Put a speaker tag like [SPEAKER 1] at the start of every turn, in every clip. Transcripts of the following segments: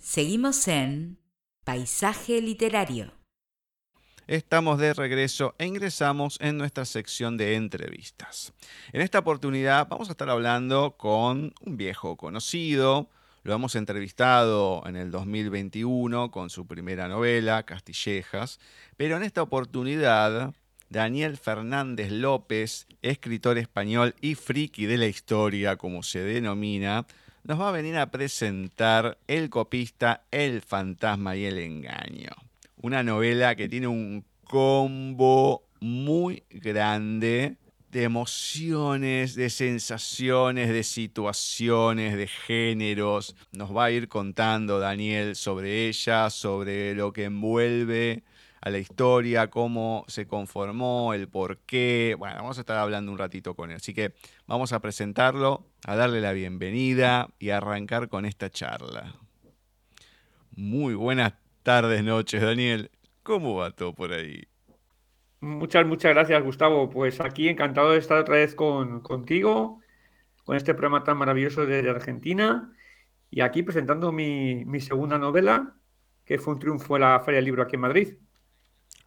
[SPEAKER 1] Seguimos en Paisaje Literario.
[SPEAKER 2] Estamos de regreso e ingresamos en nuestra sección de entrevistas. En esta oportunidad vamos a estar hablando con un viejo conocido. Lo hemos entrevistado en el 2021 con su primera novela, Castillejas, pero en esta oportunidad Daniel Fernández López, escritor español y friki de la historia, como se denomina, nos va a venir a presentar El copista, El fantasma y el engaño. Una novela que tiene un combo muy grande de emociones, de sensaciones, de situaciones, de géneros. Nos va a ir contando Daniel sobre ella, sobre lo que envuelve a la historia, cómo se conformó, el por qué. Bueno, vamos a estar hablando un ratito con él. Así que vamos a presentarlo, a darle la bienvenida y a arrancar con esta charla. Muy buenas tardes, noches, Daniel. ¿Cómo va todo por ahí?
[SPEAKER 3] Muchas, muchas gracias, Gustavo. Pues aquí encantado de estar otra vez con, contigo, con este programa tan maravilloso de Argentina y aquí presentando mi, mi segunda novela, que fue un triunfo en la Feria del Libro aquí en Madrid.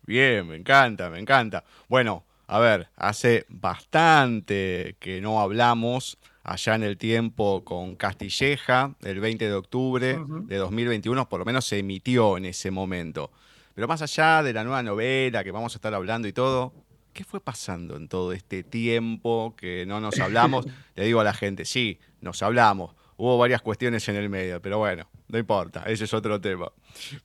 [SPEAKER 2] Bien, me encanta, me encanta. Bueno, a ver, hace bastante que no hablamos allá en el tiempo con Castilleja, el 20 de octubre de 2021, por lo menos se emitió en ese momento. Pero más allá de la nueva novela que vamos a estar hablando y todo, ¿qué fue pasando en todo este tiempo que no nos hablamos? Le digo a la gente, sí, nos hablamos, Hubo varias cuestiones en el medio, pero bueno, no importa, ese es otro tema.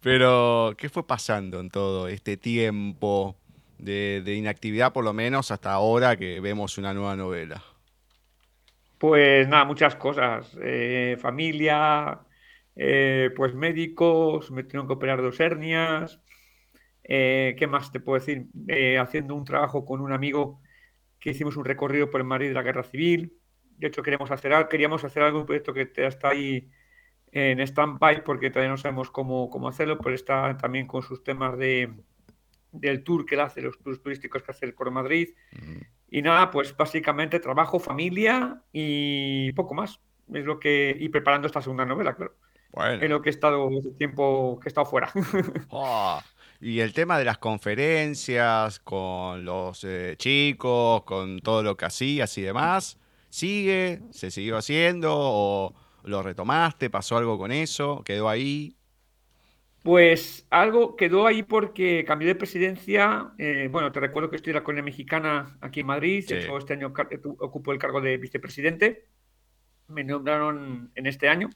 [SPEAKER 2] Pero, ¿qué fue pasando en todo este tiempo de, inactividad, por lo menos hasta ahora que vemos una nueva novela?
[SPEAKER 3] Pues nada, muchas cosas. Eh, familia, eh, pues médicos, me tuvieron que operar dos hernias. Eh, ¿Qué más te puedo decir? haciendo un trabajo con un amigo que hicimos un recorrido por el Madrid de la Guerra Civil de hecho, queremos hacer, queríamos hacer algo, un proyecto que está ahí en stand-by porque todavía no sabemos cómo, cómo hacerlo, pero está también con sus temas de, del tour que él hace, los tours turísticos que hace el Coro Madrid. Y nada, pues básicamente trabajo, familia y poco más. Es lo que. Y preparando esta segunda novela, claro. Bueno. En lo que he estado ese tiempo que he estado fuera.
[SPEAKER 2] Ah, y el tema de las conferencias con los eh, chicos, con todo lo que hacías y demás. ¿Sigue? ¿Se siguió haciendo? ¿O lo retomaste? ¿Pasó algo con eso? ¿Quedó ahí?
[SPEAKER 3] Pues algo quedó ahí porque cambié de presidencia. Eh, bueno, te recuerdo que estoy en la colonia mexicana aquí en Madrid. este año ocupo el cargo de vicepresidente. Me nombraron en este año.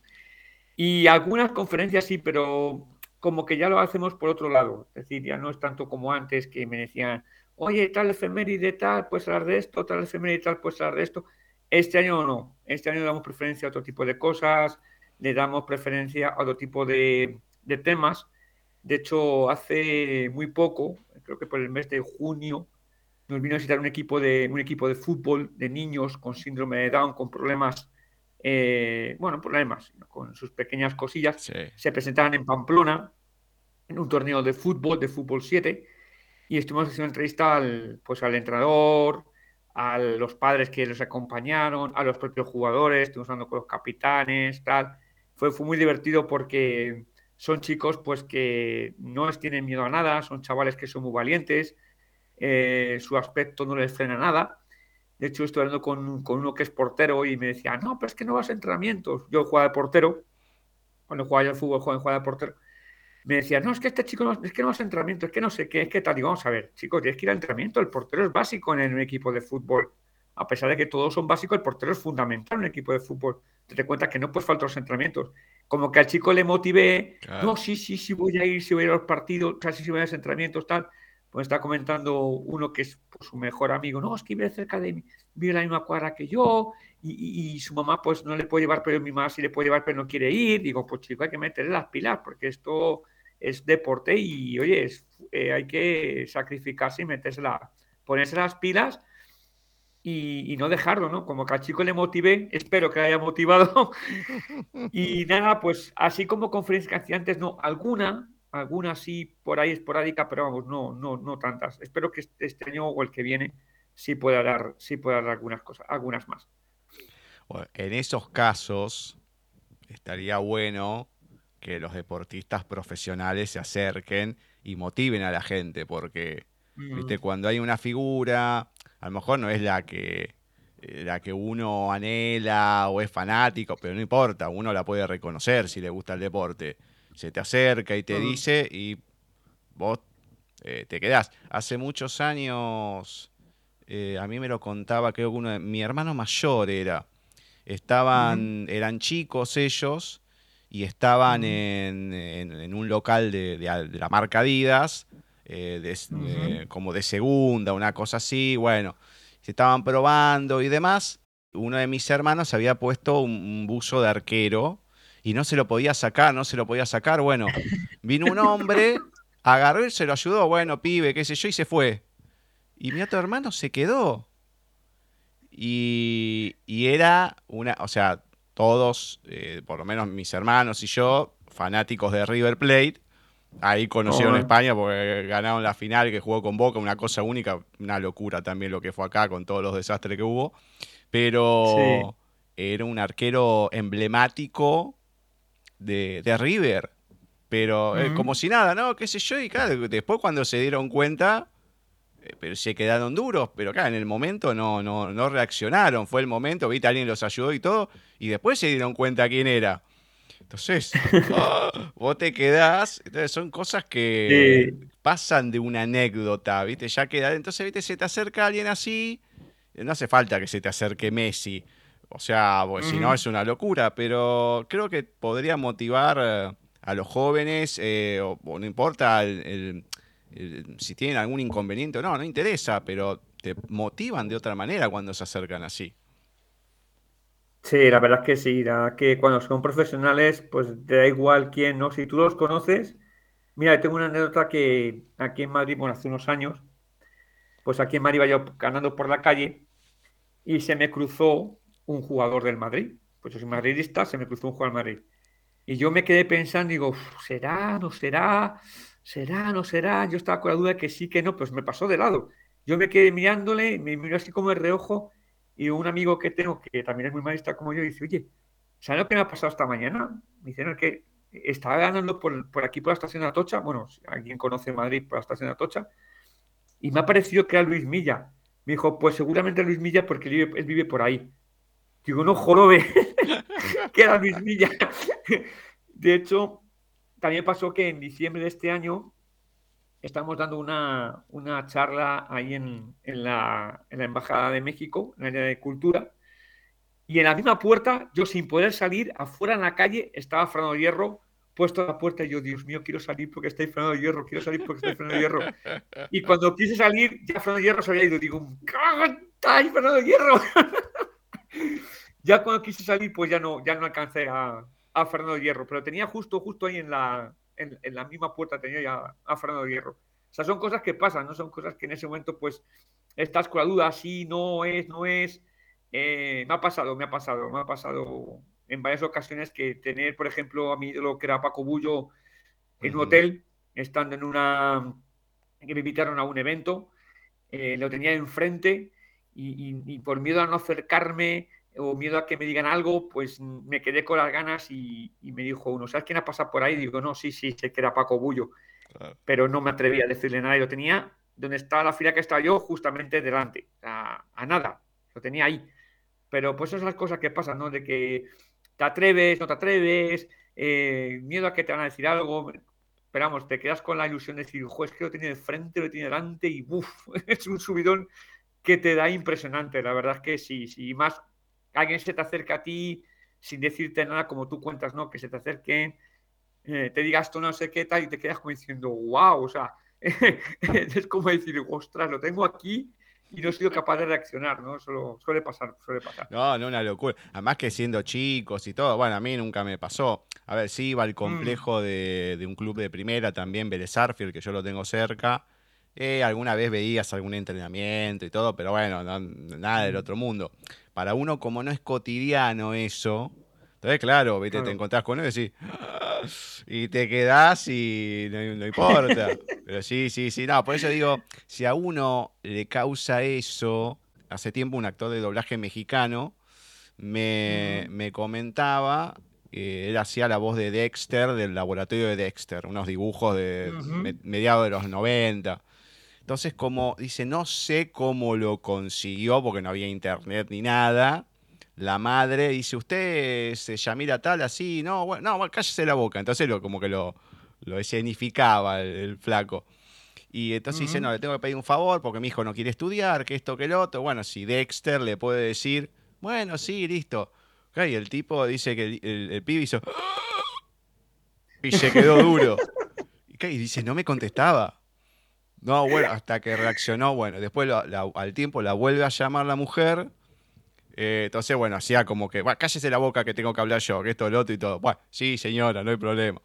[SPEAKER 3] Y algunas conferencias sí, pero como que ya lo hacemos por otro lado. Es decir, ya no es tanto como antes que me decían, oye, tal efeméride tal, puedes hablar de esto, tal efeméride tal, puedes hablar de esto. Este año no. Este año damos preferencia a otro tipo de cosas, le damos preferencia a otro tipo de, temas. De hecho, hace muy poco, creo que por el mes de junio, nos vino a visitar un equipo de, un equipo de fútbol de niños con síndrome de Down, con problemas, eh, bueno, problemas, con sus pequeñas cosillas. Se presentaban en Pamplona, en un torneo de fútbol, de fútbol 7, y estuvimos haciendo entrevista al, pues, al entrenador, a los padres que los acompañaron, a los propios jugadores, estuvimos hablando con los capitanes, tal. Fue, fue muy divertido porque son chicos pues que no les tienen miedo a nada, son chavales que son muy valientes, eh, su aspecto no les frena nada. De hecho, estoy hablando con, con, uno que es portero y me decía, no, pero es que no vas a entrenamientos. Yo jugaba de portero, cuando jugaba yo al fútbol, jugaba de portero me decía, no, es que este chico no, es que no hace entrenamiento, es que no sé qué, es que tal. Y vamos a ver, chicos, tienes que ir al entrenamiento. El portero es básico en un equipo de fútbol. A pesar de que todos son básicos, el portero es fundamental en un equipo de fútbol. Te das cuenta que no puedes faltar los entrenamientos. Como que al chico le motive, no, sí, sí, sí voy a ir, sí voy a ir a los partidos, sea, sí, sí voy a los entrenamientos, tal. Pues está comentando uno que es pues, su mejor amigo, no, es que vive cerca de mí, vive en la misma cuadra que yo, y, y, su mamá pues no le puede llevar, pero mi mamá sí le puede llevar, pero no quiere ir. Digo, pues chico, hay que meterle las pilas, porque esto es deporte y, oye, eh, hay que sacrificarse y meterse ponerse las pilas y, no dejarlo, ¿no? Como que al chico le motive, espero que le haya motivado. y nada, pues así como conferencias que hacía antes, no, alguna, alguna sí por ahí esporádica, pero vamos, no, no, no tantas. Espero que este, este año o el que viene sí pueda dar, sí pueda dar algunas cosas, algunas más.
[SPEAKER 2] en esos casos estaría bueno que los deportistas profesionales se acerquen y motiven a la gente, porque ¿viste? cuando hay una figura, a lo mejor no es la que, eh, la que uno anhela o es fanático, pero no importa, uno la puede reconocer si le gusta el deporte. Se te acerca y te dice y vos eh, te quedás. Hace muchos años, eh, a mí me lo contaba, creo que uno de, mi hermano mayor era. Estaban, eran chicos ellos y estaban en, un local de, la marca Adidas, eh, como de segunda, una cosa así, bueno, se estaban probando y demás. Uno de mis hermanos había puesto un buzo de arquero y no se lo podía sacar, no se lo podía sacar. Bueno, vino un hombre Agarró y se lo ayudó, bueno, pibe, qué sé yo, y se fue. Y mi otro hermano se quedó. Y, era una, o sea, todos, eh, por lo menos mis hermanos y yo, fanáticos de River Plate. Ahí conocieron España porque ganaron la final que jugó con Boca, una cosa única, una locura también lo que fue acá con todos los desastres que hubo. Pero era un arquero emblemático de, de River pero eh, como si nada, ¿no? ¿Qué sé yo? Y claro, después cuando se dieron cuenta, pero se quedaron duros, pero claro, en el momento no, no, no reaccionaron. Fue el momento, viste, alguien los ayudó y todo, y después se dieron cuenta quién era. Entonces, vos te quedás. Entonces, son cosas que pasan de una anécdota, ¿viste? Ya queda. Entonces, ¿viste? Se te acerca alguien así. No hace falta que se te acerque Messi. O sea, si no es una locura, pero creo que podría motivar eh, a los jóvenes, eh, o, no importa si tienen algún inconveniente o no, no interesa, pero te motivan de otra manera cuando se acercan así.
[SPEAKER 3] Sí, la verdad es que sí, que cuando son profesionales, pues te da igual quién, ¿no? Si tú los conoces, mira, tengo una anécdota que aquí en Madrid, bueno, hace unos años, pues aquí en Madrid iba yo ganando por la calle y se me cruzó un jugador del Madrid. Pues yo soy madridista, se me cruzó un jugador del Madrid. Y yo me quedé pensando, digo, ¿será, no será? ¿Será, no será? Yo estaba con la duda que sí, que no, pues me pasó de lado. Yo me quedé mirándole, me miró así como de reojo, y un amigo que tengo, que también es muy maestra como yo, dice, oye, ¿sabes lo que me ha pasado esta mañana? Me dijeron que estaba ganando por, aquí por la estación de Atocha, bueno, alguien conoce Madrid por la estación de Atocha, y me ha parecido que era Luis Milla. Me dijo, pues seguramente Luis Milla porque él vive, por ahí. Digo, no jorobe, que era Luis Milla. De hecho, también pasó que en diciembre de este año estamos dando una, charla ahí en, la, Embajada de México, en la área de cultura, y en la misma puerta, yo sin poder salir, afuera en la calle, estaba Fernando Hierro puesto a la puerta y yo, Dios mío, quiero salir porque está Fernando Hierro, quiero salir porque está Fernando Hierro. Y cuando quise salir, ya Fernando Hierro se había ido. Digo, ¡está ahí Fernando Hierro! ya cuando quise salir, pues ya no, ya no alcancé a, a Fernando Hierro, pero tenía justo, justo ahí en la, en, la misma puerta, tenía ya a Fernando Hierro. O sea, son cosas que pasan, no son cosas que en ese momento, pues, estás con la duda, sí, no es, no es. Eh, me ha pasado, me ha pasado, me ha pasado en varias ocasiones que tener, por ejemplo, a mí lo que era Paco Bullo en un hotel, estando en una. que me invitaron a un evento, eh, lo tenía enfrente y, y, por miedo a no acercarme, o miedo a que me digan algo, pues me quedé con las ganas y, me dijo uno, ¿sabes quién ha pasado por ahí? digo, no, sí, sí, sé que era Paco Bullo, pero no me atreví a decirle nada y lo tenía donde estaba la fila que estaba yo, justamente delante, a, nada, lo tenía ahí. Pero pues esas son las cosas que pasan, ¿no? De que te atreves, no te atreves, eh, miedo a que te van a decir algo, pero vamos, te quedas con la ilusión de decir, juez, que lo tiene de frente, lo tiene delante y ¡buf! es un subidón que te da impresionante, la verdad es que sí, sí, más alguien se te acerca a ti sin decirte nada, como tú cuentas, ¿no? Que se te acerque, eh, te digas tú no sé qué tal y te quedas como diciendo, wow, o sea, es como decir, ostras, lo tengo aquí y no he sido capaz de reaccionar, ¿no? Solo, suele pasar, suele pasar.
[SPEAKER 2] No, no, una locura. Además que siendo chicos y todo, bueno, a mí nunca me pasó. A ver, sí iba al mm. complejo de, un club de primera, también Vélez que yo lo tengo cerca. Eh, alguna vez veías algún entrenamiento y todo, pero bueno, nada del mm. otro mundo para uno como no es cotidiano eso, entonces claro, ¿viste? te encontrás con él y decís, ah", y te quedás y no, importa. Pero sí, sí, sí, no, por eso digo, si a uno le causa eso, hace tiempo un actor de doblaje mexicano me, me comentaba eh, él hacía la voz de Dexter, del laboratorio de Dexter, unos dibujos de mediados de los 90. Entonces, como dice, no sé cómo lo consiguió, porque no había internet ni nada. La madre dice, ¿usted se Yamira tal así? No, bueno, no, cállese la boca. Entonces, lo, como que lo, lo escenificaba el, flaco. Y entonces dice, no, le tengo que pedir un favor porque mi hijo no quiere estudiar, que esto, que el otro. Bueno, si Dexter le puede decir, bueno, sí, listo. Y el tipo dice que el, pibe hizo... Y se quedó duro. Y dice, no me contestaba. No, bueno, hasta que reaccionó, bueno, después al tiempo la vuelve a llamar la mujer. Eh, entonces, bueno, hacía como que, bueno, cállese la boca que tengo que hablar yo, que esto, lo otro y todo. Bueno, sí, señora, no hay problema.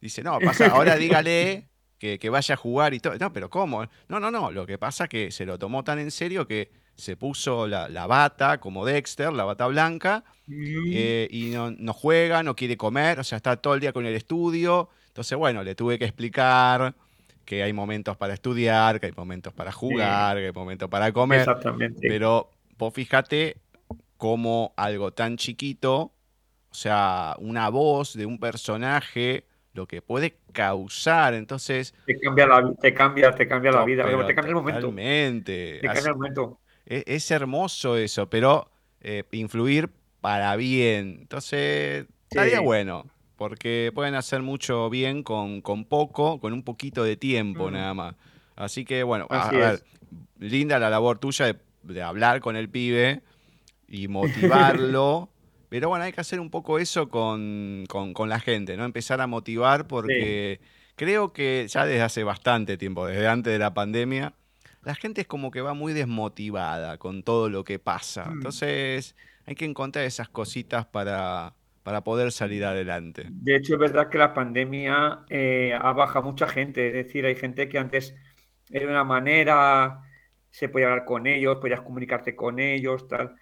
[SPEAKER 2] Dice, no, pasa, ahora dígale que, vaya a jugar y todo. No, pero ¿cómo? No, no, no. Lo que pasa es que se lo tomó tan en serio que se puso la, bata, como Dexter, la bata blanca, eh, y no, no, juega, no quiere comer, o sea, está todo el día con el estudio. Entonces, bueno, le tuve que explicar que hay momentos para estudiar, que hay momentos para jugar, que hay momentos para comer. Exactamente. Pero vos fíjate cómo algo tan chiquito, o sea, una voz de un personaje lo que puede causar. Entonces.
[SPEAKER 3] Te cambia la, te cambia, te cambia la vida, te cambia el momento.
[SPEAKER 2] Totalmente. Te cambia el momento. Es, hermoso eso, pero eh, influir para bien. Entonces, estaría bueno. Porque pueden hacer mucho bien con, con poco, con un poquito de tiempo nada más. Así que, bueno, a, ver, linda la labor tuya de, de hablar con el pibe y motivarlo. Pero bueno, hay que hacer un poco eso con, la gente, ¿no? Empezar a motivar porque creo que ya desde hace bastante tiempo, desde antes de la pandemia, la gente es como que va muy desmotivada con todo lo que pasa. Mm. Entonces hay que encontrar esas cositas para, para poder salir adelante.
[SPEAKER 3] De hecho, es verdad que la pandemia eh, ha bajado mucha gente. Es decir, hay gente que antes era una manera, se podía hablar con ellos, podías comunicarte con ellos, tal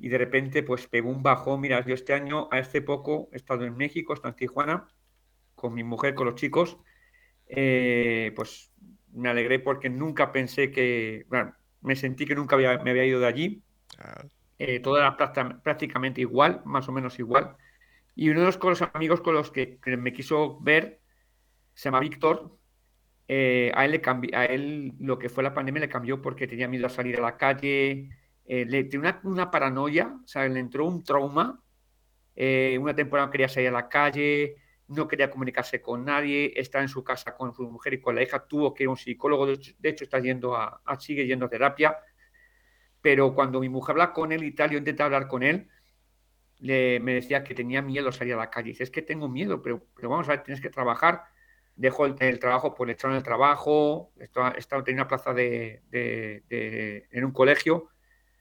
[SPEAKER 3] y de repente pues pegó un bajón. Mira, yo este año, a este poco, he estado en México, he estado en Tijuana, con mi mujer, con los chicos, eh, pues me alegré porque nunca pensé que, bueno, me sentí que nunca había, me había ido de allí. Eh, todo era prácticamente igual, más o menos igual. Y uno de los, amigos con los que, me quiso ver se llama Víctor. Eh, a, él le a él lo que fue la pandemia le cambió porque tenía miedo a salir a la calle, eh, le tenía una, paranoia, o sea, le entró un trauma. Eh, una temporada quería salir a la calle, no quería comunicarse con nadie, estaba en su casa con su mujer y con la hija, tuvo que ir a un psicólogo, de hecho, está yendo a, sigue yendo a terapia. Pero cuando mi mujer habla con él y tal, yo intenté hablar con él, le, me decía que tenía miedo salir a la calle. Dice, es que tengo miedo, pero, pero vamos a ver, tienes que trabajar. Dejo el, trabajo, pues le echaron el trabajo, estaba, tenía una plaza de, en un colegio,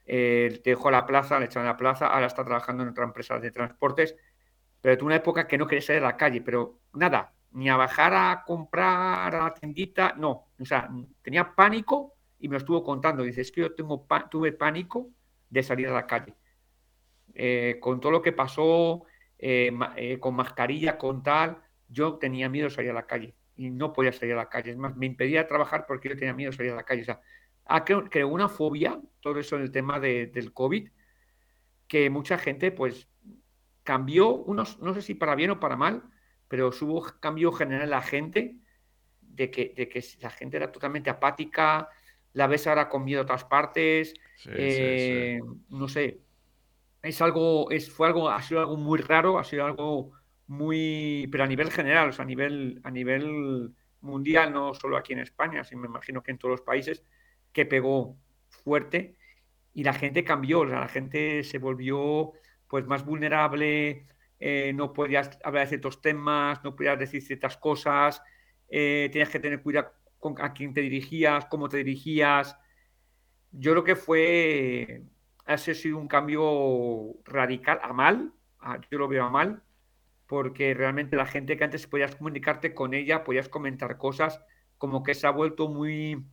[SPEAKER 3] eh, dejó la plaza, le echaron la plaza, ahora está trabajando en otra empresa de transportes, pero tuvo una época que no quería salir a la calle, pero nada, ni a bajar a comprar a la tiendita, no, o sea, tenía pánico y me lo estuvo contando, dice, es que yo tuve pánico de salir a la calle. Eh, con todo lo que pasó, eh, con mascarilla, con tal, yo tenía miedo de salir a la calle y no podía salir a la calle. Es más, me impedía trabajar porque yo tenía miedo de salir a la calle. O sea, ha creado una fobia, todo eso en el tema del COVID, que mucha gente pues cambió, unos, no sé si para bien o para mal, pero hubo cambio general en la gente, de que, de que la gente era totalmente apática, la ves ahora con miedo a otras partes, eh, no sé, es algo, es, fue algo, ha sido algo muy raro, ha sido algo muy, pero a nivel general, o sea, a nivel, a nivel mundial, no solo aquí en España, sino me imagino que en todos los países, que pegó fuerte y la gente cambió, la gente se volvió pues más vulnerable, eh, no podías hablar de ciertos temas, no podías decir ciertas cosas, eh, tenías que tener cuidado con a quién te dirigías, cómo te dirigías. Yo creo que fue, ha sido un cambio radical a mal, yo lo veo a mal, porque realmente la gente que antes podías comunicarte con ella, podías comentar cosas, como que se ha vuelto muy,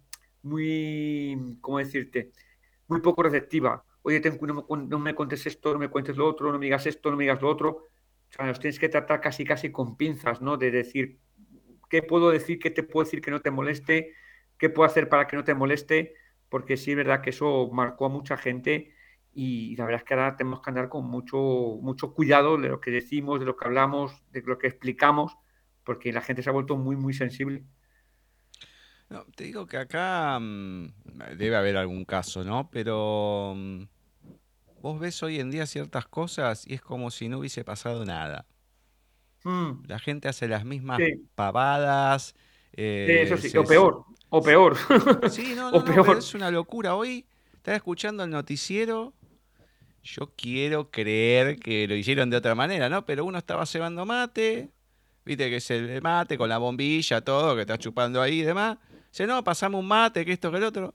[SPEAKER 3] muy, ¿cómo decirte? Muy poco receptiva. Oye, no, me cuentes esto, no me cuentes lo otro, no me digas esto, no me digas lo otro. O sea, los tienes que tratar casi, casi con pinzas, ¿no? De decir, ¿qué puedo decir? ¿Qué te puedo decir que no te moleste? ¿Qué puedo hacer para que no te moleste? Porque sí es verdad que eso marcó a mucha gente y la verdad es que ahora tenemos que andar con mucho, mucho cuidado de lo que decimos, de lo que hablamos, de lo que explicamos, porque la gente se ha vuelto muy, muy sensible.
[SPEAKER 2] te digo que acá mm, debe haber algún caso, ¿no? Pero mm, vos ves hoy en día ciertas cosas y es como si no hubiese pasado nada. Mm. La gente hace las mismas pavadas.
[SPEAKER 3] eso sí, o peor, o peor.
[SPEAKER 2] Sí, no, no, no es una locura. Hoy estaba escuchando el noticiero yo quiero creer que lo hicieron de otra manera, ¿no? Pero uno estaba cebando mate, viste que es el mate con la bombilla, todo, que está chupando ahí y demás. Dice, no, pasamos un mate, que esto, que el otro.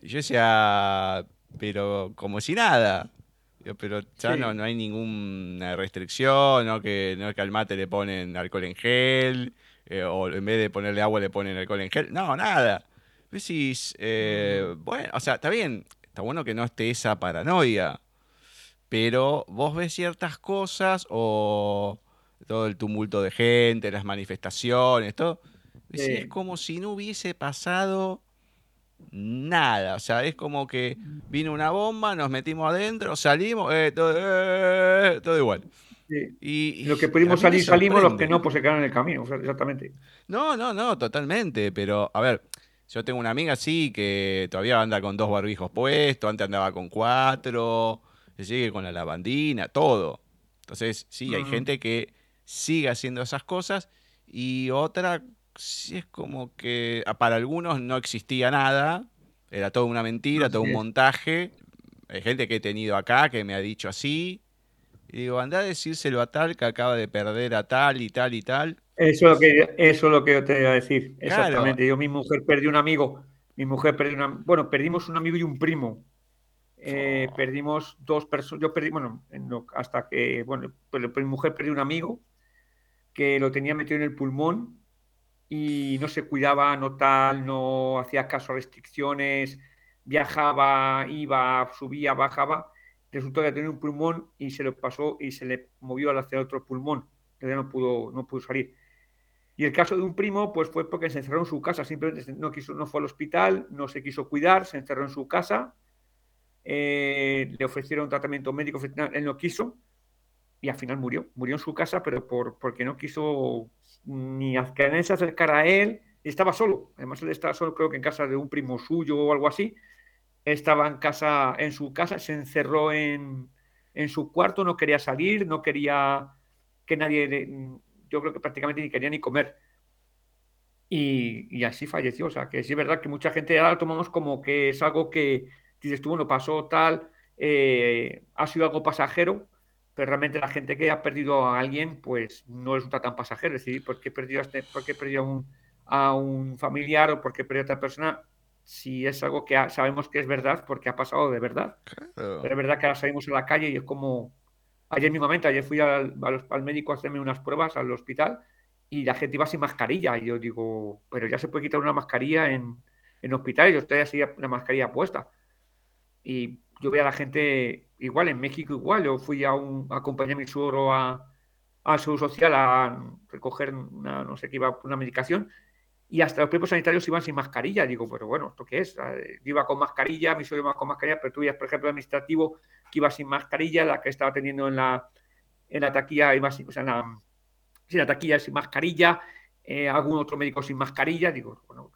[SPEAKER 2] Y yo decía, pero como si nada. pero ya no, no hay ninguna restricción, ¿no? Que, no es que al mate le ponen alcohol en gel, eh, o en vez de ponerle agua le ponen alcohol en gel. No, nada. Decís, eh, bueno, o sea, está bien, está bueno que no esté esa paranoia pero vos ves ciertas cosas o todo el tumulto de gente, las manifestaciones, todo. Es como si no hubiese pasado nada. O sea, es como que vino una bomba, nos metimos adentro, salimos, eh, eh, todo, igual.
[SPEAKER 3] Y, los que pudimos salir, salimos, los que no, pues se quedaron en el camino, exactamente.
[SPEAKER 2] No, no, no, totalmente. Pero, a ver, yo tengo una amiga así que todavía anda con dos barbijos puestos, antes andaba con cuatro se sigue con la lavandina, todo. Entonces, sí, hay gente que sigue haciendo esas cosas y otra, sí es como que ah, para algunos no existía nada, era todo una mentira, todo un montaje. Hay gente que he tenido acá que me ha dicho así. Y digo, anda a decírselo a tal que acaba de perder a tal y tal y tal.
[SPEAKER 3] Eso es lo que, eso es lo que yo te iba a decir. Exactamente. Yo, mi mujer perdió un amigo. Mi mujer perdió una. Bueno, perdimos un amigo y un primo. Eh, perdimos dos personas, yo perdí, bueno, hasta que, bueno, pues, mi mujer perdió un amigo que lo tenía metido en el pulmón y no se cuidaba, no tal, no hacía caso a restricciones, viajaba, iba, subía, bajaba, resultó que tenía un pulmón y se lo pasó y se le movió hacia otro pulmón, que ya no pudo, no pudo salir. Y el caso de un primo, pues fue porque se encerró en su casa, simplemente no quiso, no fue al hospital, no se quiso cuidar, se encerró en su casa eh, le ofrecieron tratamiento médico, él no quiso y al final murió. Murió en su casa, pero por, porque no quiso ni que nadie se acercara a él. Y estaba solo. Además, él estaba solo, creo que en casa de un primo suyo o algo así. Estaba en casa, en su casa, se encerró en, en su cuarto, no quería salir, no quería que nadie, yo creo que prácticamente ni quería ni comer. Y, y, así falleció. O sea, que sí es verdad que mucha gente ahora lo tomamos como que es algo que, dices tú, bueno, pasó tal, eh, ha sido algo pasajero, pero realmente la gente que ha perdido a alguien, pues no resulta tan pasajero. Es decir, ¿por qué perdido a, este, por qué perdido a, un, a un familiar o por qué perdido a otra persona? Si es algo que sabemos que es verdad, porque ha pasado de verdad. Pero es verdad que ahora salimos a la calle y es como. Ayer mismamente, ayer fui al, al médico a hacerme unas pruebas al hospital y la gente iba sin mascarilla. Y yo digo, pero ya se puede quitar una mascarilla en, en hospitales, yo estoy así la mascarilla puesta. Y yo veía a la gente igual, en México igual. Yo fui a, un, a acompañar a mi suegro a, a su social a recoger una, no sé qué iba, una medicación y hasta los propios sanitarios iban sin mascarilla. Digo, pero bueno, ¿esto qué es? Yo iba con mascarilla, mi suegro iba con mascarilla, pero tú veías, por ejemplo, administrativo que iba sin mascarilla, la que estaba teniendo en la, en la taquilla iba sin, o sea, en la, la taquilla sin mascarilla, eh, algún otro médico sin mascarilla. Digo, bueno,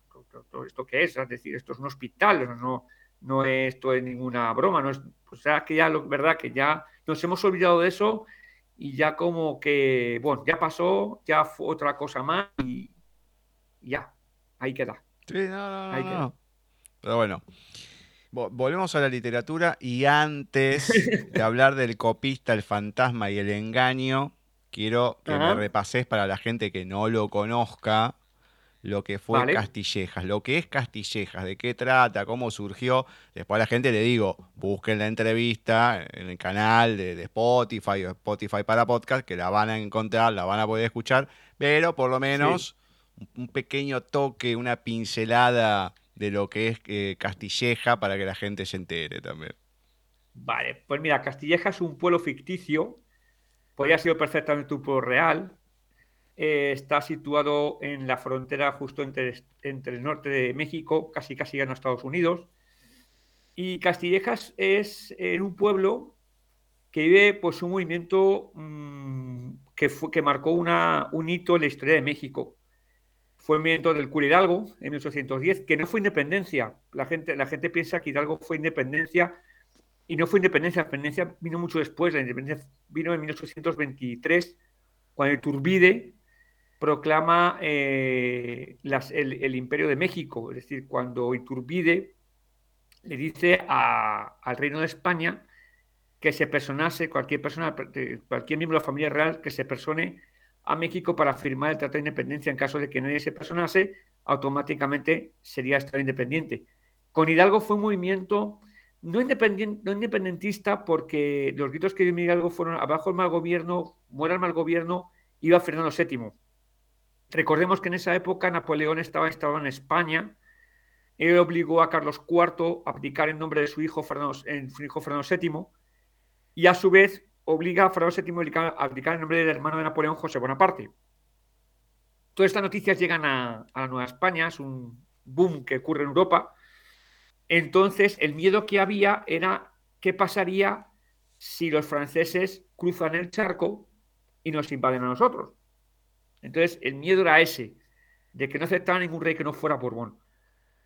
[SPEAKER 3] ¿esto qué es? Es decir, esto es un hospital, no, no es esto es ninguna broma, no es, o sea, que ya, lo, verdad, que ya nos hemos olvidado de eso y ya como que, bueno, ya pasó, ya fue otra cosa más y, ya, ahí queda.
[SPEAKER 2] Sí, no, no, no, Pero bueno, volvemos a la literatura y antes de hablar del copista, el fantasma y el engaño, quiero que me repases para la gente que no lo conozca lo que fue Castillejas, lo que es Castillejas, de qué trata, cómo surgió. Después a la gente le digo, busquen la entrevista en el canal de, Spotify o Spotify para podcast, que la van a encontrar, la van a poder escuchar, pero por lo menos un pequeño toque, una pincelada de lo que es eh, Castilleja para que la gente se entere también.
[SPEAKER 3] Vale, pues mira, Castilleja es un pueblo ficticio, podría ser perfectamente un pueblo real, eh, está situado en la frontera justo entre, entre, el norte de México, casi casi en Estados Unidos. Y Castillejas es en un pueblo que vive pues, un movimiento mm, que, fue, que marcó una, un hito en la historia de México. Fue el movimiento del cura Hidalgo en 1810, que no fue independencia. La gente, la gente piensa que Hidalgo fue independencia y no fue independencia. La independencia vino mucho después. La independencia vino en 1823, cuando Iturbide proclama eh, el, Imperio de México. Es decir, cuando Iturbide le dice al Reino de España que se personase, cualquier persona, cualquier miembro de la familia real que se persone a México para firmar el Tratado de Independencia. En caso de que nadie se personase, automáticamente sería Estado independiente. Con Hidalgo fue un movimiento no, no independentista porque los gritos que dio Hidalgo fueron abajo el mal gobierno, muera el mal gobierno, iba Fernando VII. Recordemos que en esa época Napoleón estaba instalado en España, él obligó a Carlos IV a abdicar en nombre de su hijo Fernando, su hijo Fernando VII, y a su vez obliga a Fernando VII a abdicar en nombre del hermano de Napoleón, José Bonaparte. Todas estas noticias llegan a, la Nueva España, es un boom que ocurre en Europa. Entonces, el miedo que había era qué pasaría si los franceses cruzan el charco y nos invaden a nosotros. Entonces, el miedo era ese, de que no aceptaban ningún rey que no fuera Borbón.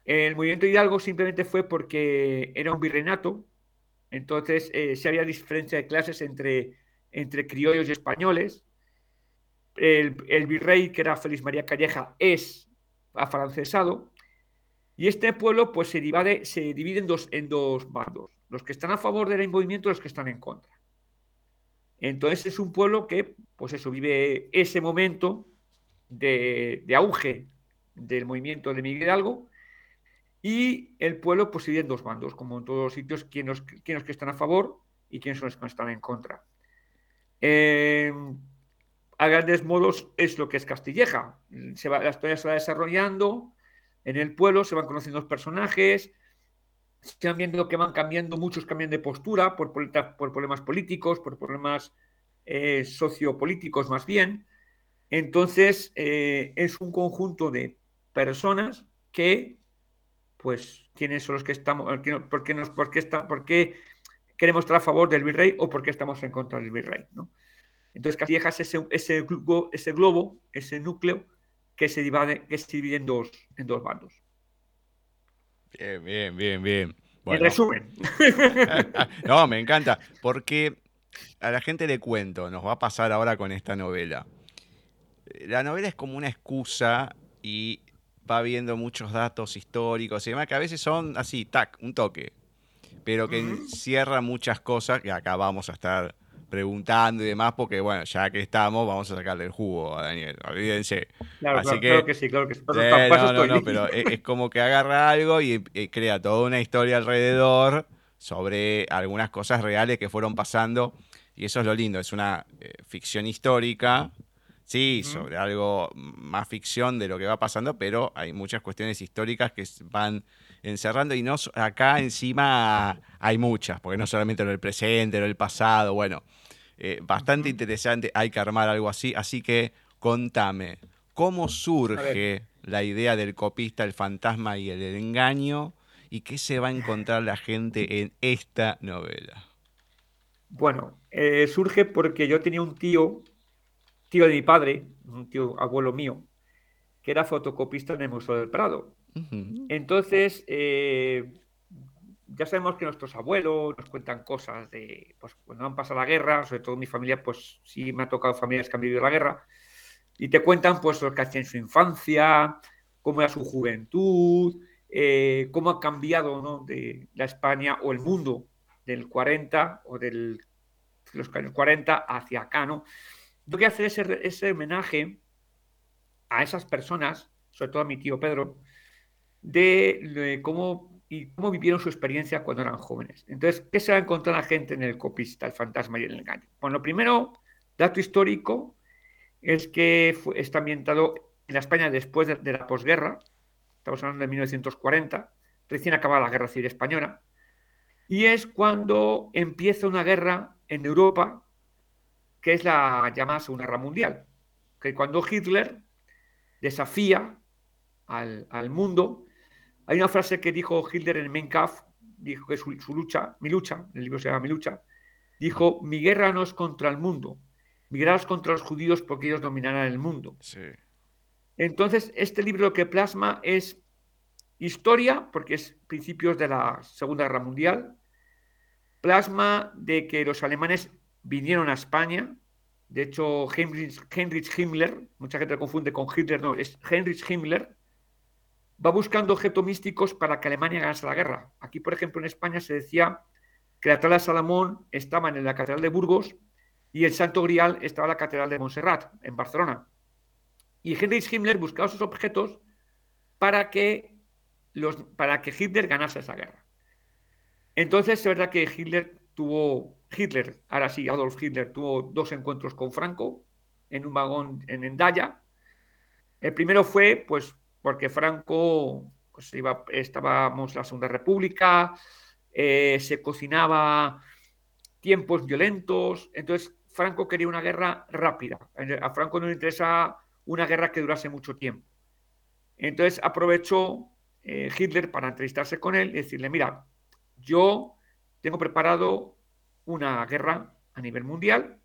[SPEAKER 3] El movimiento Hidalgo simplemente fue porque era un virreinato entonces, eh, si había diferencia de clases entre, entre criollos y españoles. El, virrey, que era Félix María Calleja, es afrancesado. Y este pueblo pues, se, divide, se divide en, dos, en dos bandos. Los que están a favor del movimiento y los que están en contra. Entonces es un pueblo que, pues eso, vive ese momento de, auge del movimiento de Miguel Hidalgo y el pueblo pues divide en dos bandos, como en todos los sitios, quienes, quienes que están a favor y quiénes son los que están en contra. Em, a grandes modos es lo que es Castilleja. Se va, la historia se va desarrollando en el pueblo, se van conociendo los personajes, van viendo que van cambiando, muchos cambian de postura por, problemas políticos, por problemas eh, sociopolíticos más bien. Entonces, eh, es un conjunto de personas que pues quiénes son los que estamos, por qué, nos, por qué, está, queremos estar a favor del virrey o por qué estamos en contra del virrey. ¿no? Entonces Castillejas es ese, ese, globo, ese globo, ese núcleo que se divide, que se divide en, dos, en dos bandos.
[SPEAKER 2] Bien, bien, bien, bien.
[SPEAKER 3] En resumen.
[SPEAKER 2] no, me encanta, porque a la gente le cuento, nos va a pasar ahora con esta novela. La novela es como una excusa y va viendo muchos datos históricos y demás, que a veces son así, tac, un toque, pero que encierra muchas cosas que acá vamos a estar preguntando y demás, porque bueno, ya que estamos, vamos a sacarle el jugo a Daniel, olvídense.
[SPEAKER 3] Claro,
[SPEAKER 2] Así
[SPEAKER 3] claro, que, sí, claro que sí.
[SPEAKER 2] no, no, no, pero es, como que agarra algo y, crea toda una historia alrededor sobre algunas cosas reales que fueron pasando, y eso es lo lindo, es una eh, ficción histórica Sí, sobre algo más ficción de lo que va pasando, pero hay muchas cuestiones históricas que van encerrando y no acá encima hay muchas, porque no solamente lo del presente, lo del pasado, bueno, eh, bastante interesante, hay que armar algo así, así que contame, ¿cómo surge la idea del copista, el fantasma y el engaño? ¿Y qué se va a encontrar la gente en esta novela?
[SPEAKER 3] Bueno, eh, surge porque yo tenía un tío tío de mi padre, un tío abuelo mío, que era fotocopista en el Museo del Prado. Entonces, eh, ya sabemos que nuestros abuelos nos cuentan cosas de pues, cuando han pasado la guerra, sobre todo mi familia, pues sí me ha tocado familias que han vivido la guerra, y te cuentan pues lo que hacía en su infancia, cómo era su juventud, eh, cómo ha cambiado ¿no? de la España o el mundo del 40 o del los años 40 hacia acá, ¿no? Tengo que hacer ese, homenaje a esas personas, sobre todo a mi tío Pedro, de, cómo, y cómo vivieron su experiencia cuando eran jóvenes. Entonces, ¿qué se va a encontrar la gente en el copista, el fantasma y el engaño? Bueno, lo primero, dato histórico, es que está ambientado en España después de, la posguerra, estamos hablando de 1940, recién acabada la Guerra Civil Española, y es cuando empieza una guerra en Europa que es la llamada Segunda Guerra Mundial. Que cuando Hitler desafía al, mundo, hay una frase que dijo Hitler en Mein Kampf, dijo que su, su lucha, mi lucha, el libro se llama Mi lucha, dijo, mi guerra no es contra el mundo, mi guerra es contra los judíos porque ellos dominarán el mundo.
[SPEAKER 2] Sí.
[SPEAKER 3] Entonces, este libro lo que plasma es historia, porque es principios de la Segunda Guerra Mundial, plasma de que los alemanes vinieron a España, de hecho, Heinrich, Heinrich Himmler, mucha gente lo confunde con Hitler, no, es Heinrich Himmler, va buscando objetos místicos para que Alemania ganase la guerra. Aquí, por ejemplo, en España se decía que la tabla de Salomón estaba en la Catedral de Burgos y el Santo Grial estaba en la Catedral de Montserrat, en Barcelona. Y Heinrich Himmler buscaba esos objetos para que, los, para que Hitler ganase esa guerra. Entonces, es verdad que Hitler tuvo, Hitler, ahora sí, Adolf Hitler, tuvo dos encuentros con Franco en un vagón en Endaya. El primero fue, pues, porque Franco, pues, iba, en la Segunda República, eh, se cocinaba tiempos violentos, entonces Franco quería una guerra rápida. A Franco no le interesa una guerra que durase mucho tiempo. Entonces aprovechó eh, Hitler para entrevistarse con él y decirle, mira, yo tengo preparado una guerra a nivel mundial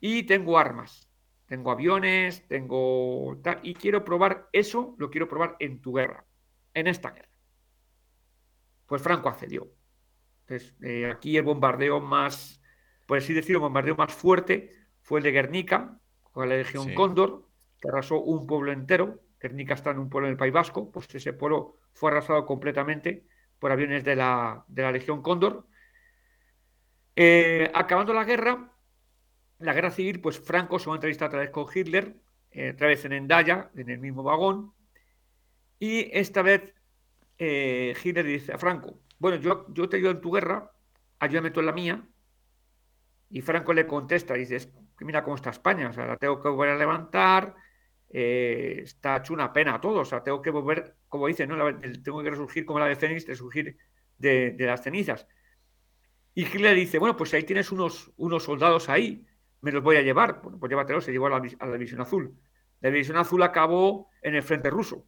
[SPEAKER 3] y tengo armas, tengo aviones, tengo tal, y quiero probar eso, lo quiero probar en tu guerra, en esta guerra. Pues Franco accedió. Entonces, eh, aquí el bombardeo más, por así decirlo, el bombardeo más fuerte fue el de Guernica, con la Legión
[SPEAKER 2] Sí.
[SPEAKER 3] Cóndor, que arrasó un pueblo entero. Guernica está en un pueblo en el País Vasco, pues ese pueblo fue arrasado completamente por aviones de la, de la Legión Cóndor. Eh, acabando la guerra, la guerra civil, pues Franco se va a entrevistar otra vez con Hitler, eh, otra vez en Endaya, en el mismo vagón, y esta vez eh, Hitler le dice a Franco, bueno, yo, te ayudo en tu guerra, ayúdame tú en la mía, y Franco le contesta, dice, "Es que mira cómo está España, o sea, la tengo que volver a levantar, eh, está hecho una pena todo, o sea, tengo que volver, como dice, ¿no? Tengo que resurgir como la de Fénix, resurgir de, de las cenizas. Y Hitler dice, bueno, pues ahí tienes unos, unos soldados ahí, me los voy a llevar. Bueno, pues llévatelos, se llevó a la, a la División Azul. La División Azul acabó en el frente ruso.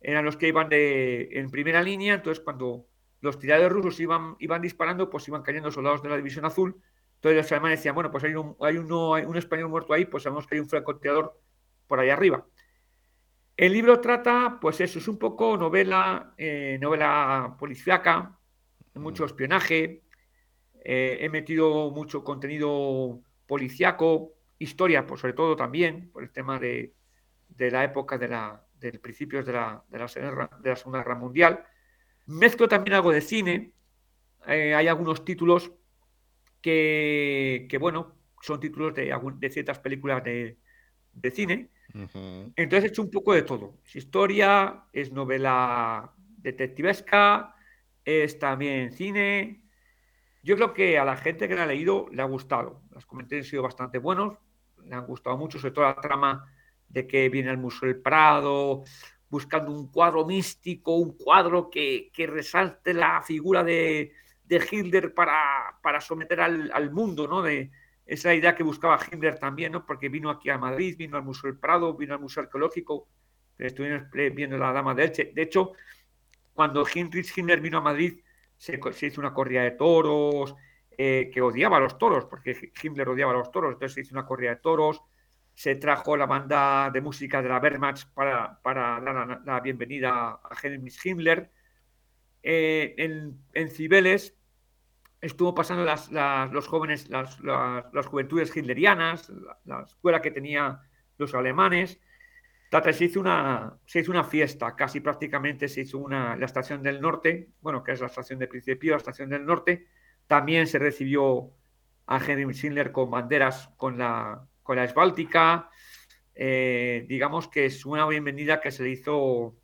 [SPEAKER 3] Eran los que iban de, en primera línea, entonces cuando los tiradores rusos iban, iban disparando, pues iban cayendo soldados de la División Azul. Entonces los alemanes decían, bueno, pues hay un, hay uno, hay un español muerto ahí, pues sabemos que hay un francotirador por ahí arriba. El libro trata, pues eso, es un poco novela, eh, novela policíaca, mucho espionaje, eh, he metido mucho contenido policíaco, historia, pues sobre todo también, por el tema de, de la época de la, del principios de la, de, la, Segunda- de la Segunda Guerra Mundial. Mezclo también algo de cine, eh, hay algunos títulos que, que, bueno, son títulos de, algún- de ciertas películas de, de cine. Entonces he hecho un poco de todo. Es historia, es novela detectivesca, es también cine. Yo creo que a la gente que la ha leído le ha gustado. Los comentarios han sido bastante buenos, le han gustado mucho, sobre todo la trama de que viene al Museo del Prado buscando un cuadro místico, un cuadro que, que resalte la figura de, de Hitler para, para someter al, al mundo, ¿no? De, esa idea que buscaba Hitler también, ¿no? Porque vino aquí a Madrid, vino al Museo del Prado, vino al Museo Arqueológico, estuvimos viendo la Dama de Elche. De hecho, cuando Heinrich Himmler vino a Madrid, se, hizo una corrida de toros, eh, que odiaba a los toros, porque Himmler odiaba a los toros, entonces se hizo una corrida de toros, se trajo la banda de música de la Wehrmacht para, para dar la, la, bienvenida a Heinrich Himmler. Eh, en, Cibeles estuvo pasando las, los jóvenes, las, las, juventudes hitlerianas, la, escuela que tenía los alemanes. Se hizo una, se hizo una fiesta, casi prácticamente se hizo una, la estación del norte, bueno, que es la estación de principio, la estación del norte, también se recibió a Henry Schindler con banderas con la, con la esbáltica, eh, digamos que es una bienvenida que se hizo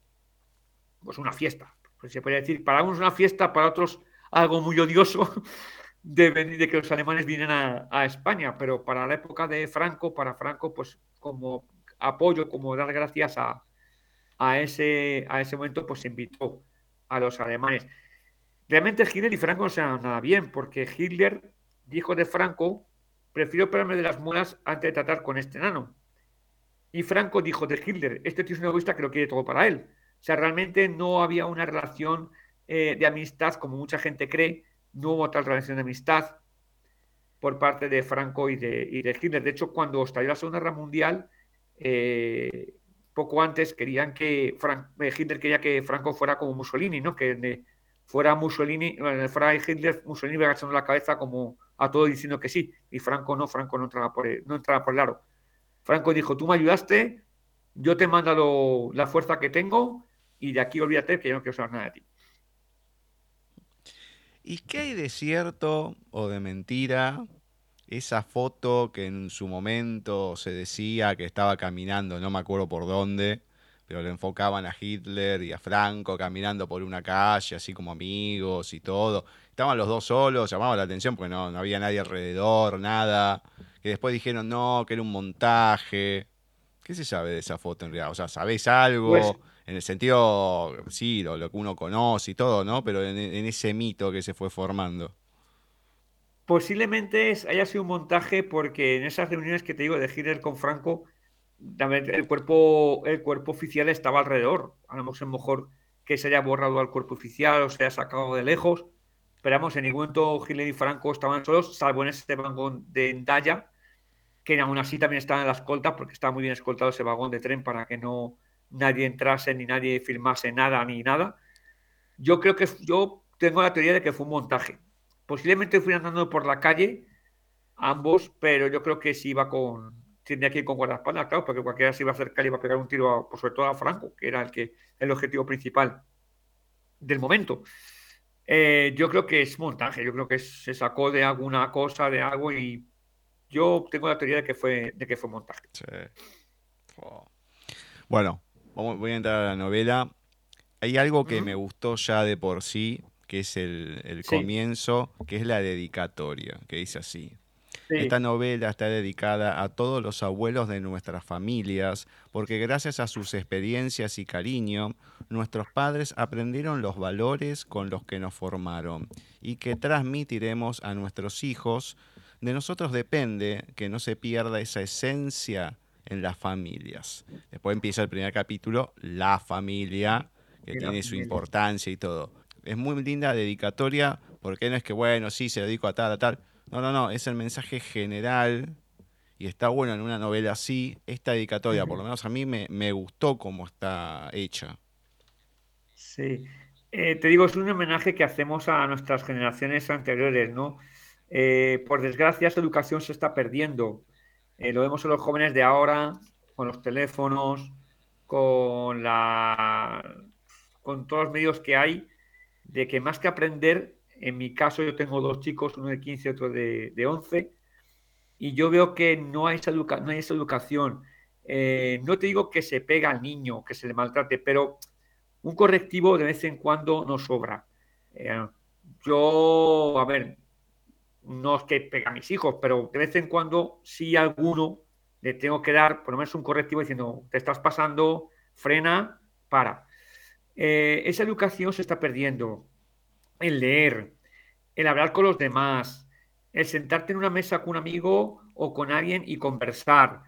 [SPEAKER 3] pues una fiesta, pues se podría decir, para unos una fiesta, para otros algo muy odioso de, de que los alemanes vienen a, España, pero para la época de Franco, para Franco, pues como apoyo, como dar gracias a, a, ese, a ese momento, pues invitó a los alemanes. Realmente Hitler y Franco no se dan nada bien, porque Hitler dijo de Franco, prefiero operarme de las muelas antes de tratar con este enano. Y Franco dijo de Hitler, este tío es un egoísta que lo quiere todo para él. O sea, realmente no había una relación eh, de amistad como mucha gente cree, no hubo tal relación de amistad por parte de Franco y de, Hitler. De hecho, cuando estalló la Segunda Guerra Mundial, eh, poco antes querían que eh, Hitler quería que Franco fuera como Mussolini, ¿no? Que fuera Mussolini, fuera Hitler, Mussolini iba agachando la cabeza como a todo diciendo que sí, y Franco no, Franco no entraba por el, no entraba por el aro. Franco dijo, tú me ayudaste, yo te he mandado la fuerza que tengo y de aquí olvídate que yo no quiero saber nada de ti.
[SPEAKER 2] ¿Y qué hay de cierto o de mentira esa foto que en su momento se decía que estaba caminando, no me acuerdo por dónde, pero le enfocaban a Hitler y a Franco caminando por una calle, así como amigos y todo. Estaban los dos solos, llamaba la atención porque no, no había nadie alrededor, nada. Que después dijeron no, que era un montaje. ¿Qué se sabe de esa foto en realidad? O sea, ¿sabés algo? Pues en el sentido, sí, lo, que uno conoce y todo, ¿no? Pero en ese mito que se fue formando.
[SPEAKER 3] Posiblemente haya sido un montaje porque en esas reuniones que te digo de Hitler con Franco, el cuerpo, el cuerpo oficial estaba alrededor. A lo mejor que se haya borrado al cuerpo oficial o se haya sacado de lejos. Pero vamos, en ningún momento Hitler y Franco estaban solos, salvo en este vagón de Endaya, que aún así también estaba en la escolta, porque estaba muy bien escoltado ese vagón de tren para que no nadie entrase ni nadie filmase nada ni nada. Yo creo que yo tengo la teoría de que fue un montaje Posiblemente fui andando por la calle, ambos, pero yo creo que sí iba con. Tendría que ir con guardaespaldas, claro, porque cualquiera se iba a acercar y iba a pegar un tiro, a, por sobre todo a Franco, que era el, que, el objetivo principal del momento. Eh, yo creo que es montaje, yo creo que se sacó de alguna cosa, de algo, y yo tengo la teoría de que fue, de que fue montaje.
[SPEAKER 2] Bueno, voy a entrar a la novela. Hay algo que me gustó ya de por sí, que es el, comienzo, que es la dedicatoria, que dice así. Esta novela está dedicada a todos los abuelos de nuestras familias, porque gracias a sus experiencias y cariño, nuestros padres aprendieron los valores con los que nos formaron y que transmitiremos a nuestros hijos. De nosotros depende que no se pierda esa esencia en las familias. Después empieza el primer capítulo, la familia, que tiene su importancia y todo es muy linda dedicatoria, porque no es que, bueno, sí, se dedico a tal, a tal. No, no, no, es el mensaje general y está bueno en una novela así. Esta dedicatoria, por lo menos a mí, me, gustó cómo está hecha.
[SPEAKER 3] Sí, eh, te digo, es un homenaje que hacemos a nuestras generaciones anteriores, ¿no? Eh, por desgracia, esa educación se está perdiendo. Eh, lo vemos en los jóvenes de ahora, con los teléfonos, con la con todos los medios que hay de que más que aprender, en mi caso yo tengo dos chicos, uno de 15 y otro de, de 11, y yo veo que no hay esa, no hay esa educación. Eh, no te digo que se pega al niño, que se le maltrate, pero un correctivo de vez en cuando no sobra. Eh, yo, a ver, no es que pega a mis hijos, pero de vez en cuando sí alguno le tengo que dar por lo menos un correctivo diciendo, te estás pasando, frena, para. Eh, esa educación se está perdiendo. El leer, el hablar con los demás, el sentarte en una mesa con un amigo o con alguien y conversar.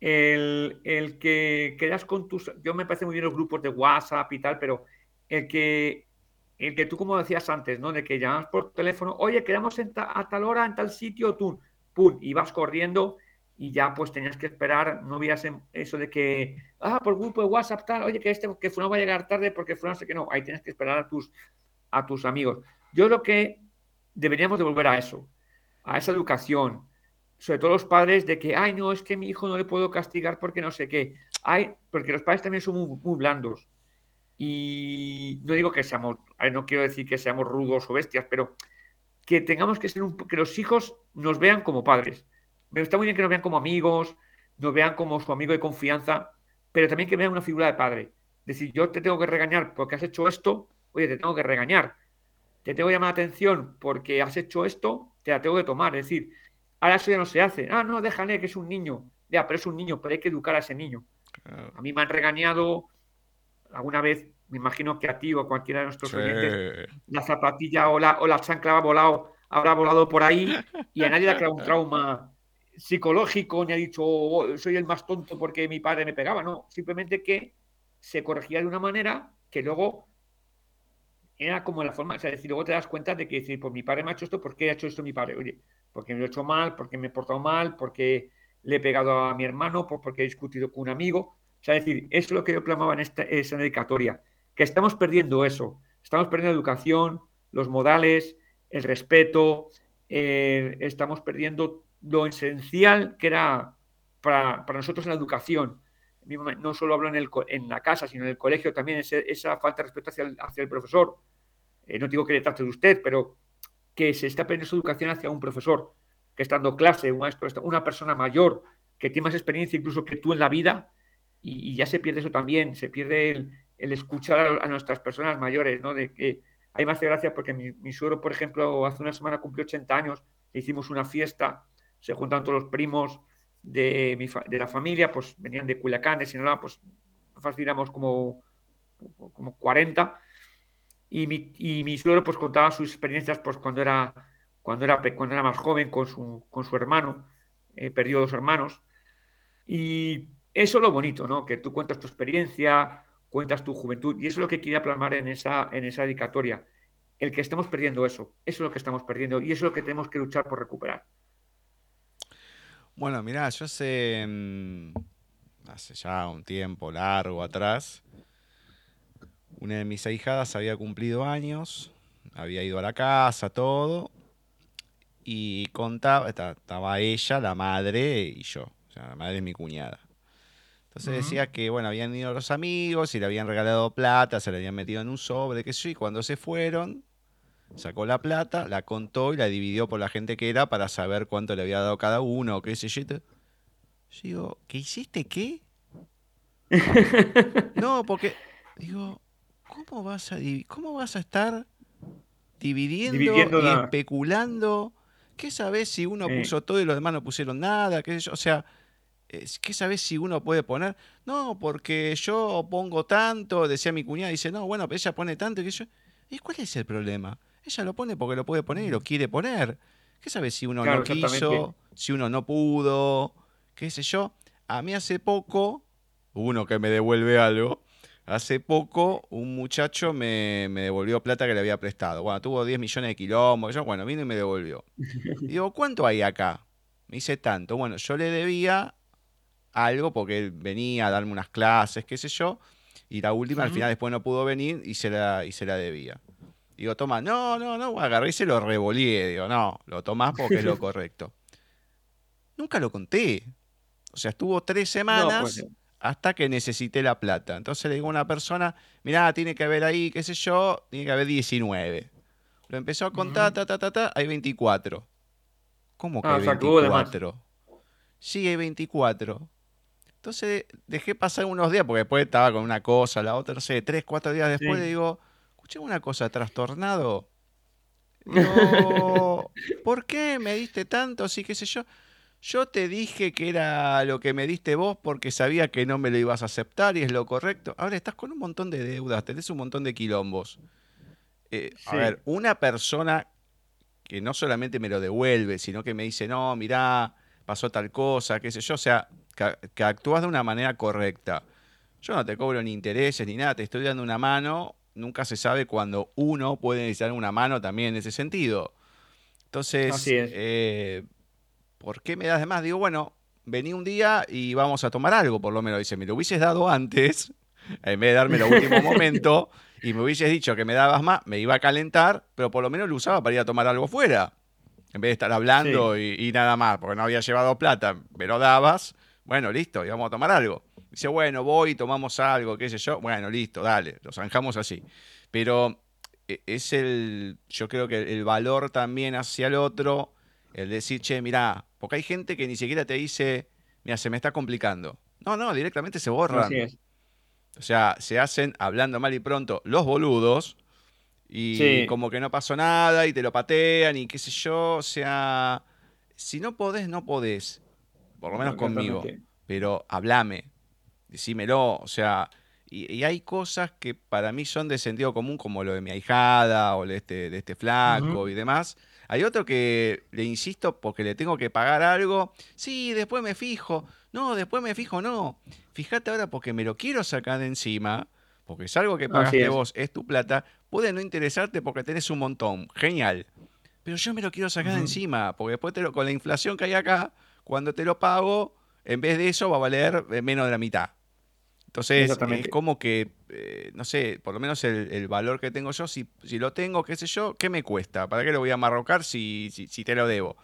[SPEAKER 3] El, que quedas con tus... Yo me parece muy bien los grupos de WhatsApp y tal, pero el que, el que tú, como decías antes, ¿no? De que llamas por teléfono, oye, quedamos a tal hora, en tal sitio, tú, pum, y vas corriendo y ya pues tenías que esperar, no habías eso de que, ah, por grupo de WhatsApp tal, oye, que este que fulano va a llegar tarde porque fulano sé que no, ahí tienes que esperar a tus, a tus amigos. Yo creo que deberíamos de volver a eso, a esa educación, sobre todo los padres de que, ay, no, es que mi hijo no le puedo castigar porque no sé qué, ay, porque los padres también son muy, blandos. Y no digo que seamos, no quiero decir que seamos rudos o bestias, pero que tengamos que ser un, que los hijos nos vean como padres me está muy bien que nos vean como amigos, nos vean como su amigo de confianza, pero también que vean una figura de padre. Es decir, yo te tengo que regañar porque has hecho esto, oye, te tengo que regañar. Te tengo que llamar la atención porque has hecho esto, te la tengo que tomar. Es decir, ahora eso ya no se hace. Ah, no, déjale que es un niño. Ya, pero es un niño, pero hay que educar a ese niño. A mí me han regañado alguna vez, me imagino que a ti o a cualquiera de nuestros oyentes, la zapatilla o la, o la chancla ha volado, habrá volado por ahí y a nadie le ha creado un trauma psicológico, ni ha dicho oh, soy el más tonto porque mi padre me pegaba, no, simplemente que se corregía de una manera que luego era como la forma, o sea, decir, luego te das cuenta de que decir, pues mi padre me ha hecho esto, ¿por qué ha hecho esto mi padre? Oye, porque me lo he hecho mal, porque me he portado mal, porque le he pegado a mi hermano, porque he discutido con un amigo. O sea, decir, es lo que yo plasmaba en esta, esa dedicatoria, que estamos perdiendo eso, estamos perdiendo educación, los modales, el respeto, eh, estamos perdiendo lo esencial que era para, para nosotros la educación. No solo hablo en, el, en, la casa, sino en el colegio también, esa falta de respeto hacia el, profesor. Eh, no digo que le trate de usted, pero que se está perdiendo su educación hacia un profesor, que estando clase, un maestro, una persona mayor, que tiene más experiencia incluso que tú en la vida, y, ya se pierde eso también, se pierde el, escuchar a, nuestras personas mayores, ¿no? De que hay más gracia porque mi, mi, suegro, por ejemplo, hace una semana cumplió 80 años, hicimos una fiesta, se juntaron todos los primos de, de la familia, pues venían de Culiacán, de Sinaloa, pues fácil como, como 40, y mi, y mi suegro pues contaba sus experiencias pues cuando era, cuando era, cuando era más joven con su, con su hermano, eh, perdió dos hermanos, y eso es lo bonito, ¿no? Que tú cuentas tu experiencia, cuentas tu juventud, y eso es lo que quería plasmar en esa, en esa dedicatoria. El que estemos perdiendo eso, eso es lo que estamos perdiendo, y eso es lo que tenemos que luchar por recuperar.
[SPEAKER 2] Bueno, mirá, yo hace, mm, hace ya un tiempo largo atrás, una de mis ahijadas había cumplido años, había ido a la casa, todo, y contaba, estaba ella, la madre y yo, o sea, la madre es mi cuñada. Entonces decía que, bueno, habían ido los amigos y le habían regalado plata, se le habían metido en un sobre, qué sé yo, y cuando se fueron, sacó la plata, la contó y la dividió por la gente que era para saber cuánto le había dado cada uno, qué sé yo. Yo digo, ¿qué hiciste qué? no, porque, digo, ¿cómo vas a, cómo vas a estar dividiendo, y especulando? ¿Qué sabes si uno puso todo y los demás no pusieron nada? ¿Qué O sea, ¿qué sabes si uno puede poner? No, porque yo pongo tanto, decía mi cuñada, dice, no, bueno, pero ella pone tanto y yo. ¿Y cuál es el problema? Ella lo pone porque lo puede poner y lo quiere poner. ¿Qué sabes si uno no quiso, si uno no pudo, qué sé yo? A mí hace poco, uno que me devuelve algo, hace poco un muchacho me, devolvió plata que le había prestado. Bueno, tuvo 10 millones de kilómetros, yo, bueno, vino y me devolvió. digo, ¿cuánto hay acá? Me dice tanto. Bueno, yo le debía algo porque él venía a darme unas clases, qué sé yo, y la última al final después no pudo venir y se la, y se la debía. Digo, toma, no, no, no, agarré y se lo revolí. Digo, no, lo tomás porque es lo correcto. Nunca lo conté. O sea, estuvo tres semanas pues, hasta que necesité la plata. Entonces le digo a una persona, mirá, tiene que haber ahí, qué sé yo, tiene que haber 19. Lo empezó a contar, ta, ta, ta, ta, hay 24. ¿Cómo que ah, hay 24? Sí, hay 24. Entonces dejé pasar unos días, porque después estaba con una cosa, la otra, no sé, tres, cuatro días después, le digo, escuché una cosa, trastornado. No, ¿por qué me diste tanto? Sí, qué sé yo. Yo te dije que era lo que me diste vos porque sabía que no me lo ibas a aceptar y es lo correcto. Ahora estás con un montón de deudas, tenés un montón de quilombos. Eh, a ver, una persona que no solamente me lo devuelve, sino que me dice, no, mirá, pasó tal cosa, qué sé yo, o sea, que, que actúas de una manera correcta. Yo no te cobro ni intereses ni nada, te estoy dando una mano nunca se sabe cuando uno puede necesitar una mano también en ese sentido. Entonces, eh, ¿por qué me das de más? Digo, bueno, vení un día y vamos a tomar algo, por lo menos. Dice, me lo hubieses dado antes, en vez de darme el último momento, y me hubieses dicho que me dabas más, me iba a calentar, pero por lo menos lo usaba para ir a tomar algo fuera. En vez de estar hablando y, y, nada más, porque no había llevado plata, pero dabas, bueno, listo, íbamos a tomar algo. Dice, bueno, voy, tomamos algo, qué sé yo. Bueno, listo, dale, lo zanjamos así. Pero e, es el, yo creo que el valor también hacia el otro, el decir, che, mirá, porque hay gente que ni siquiera te dice, mira, se me está complicando. No, no, directamente se borran. O sea, se hacen, hablando mal y pronto, los boludos, y como que no pasó nada, y te lo patean, y qué sé yo. O sea, si no podés, no podés. Por lo menos conmigo. Pero hablame decímelo, o sea, y, hay cosas que para mí son de sentido común, como lo de mi ahijada o de este, de este flaco y demás. Hay otro que le insisto porque le tengo que pagar algo. Sí, después me fijo. No, después me fijo, no. Fíjate ahora porque me lo quiero sacar de encima. Porque es algo que pagaste vos, es tu plata, puede no interesarte porque tenés un montón, genial. Pero yo me lo quiero sacar de encima, porque después con la inflación que hay acá, cuando te lo pago, en vez de eso va a valer eh, menos de la mitad. Entonces, es como que, eh, no sé, por lo menos el, valor que tengo yo, si, si, lo tengo, qué sé yo, ¿qué me cuesta? ¿Para qué lo voy a marrocar si, si, te lo debo?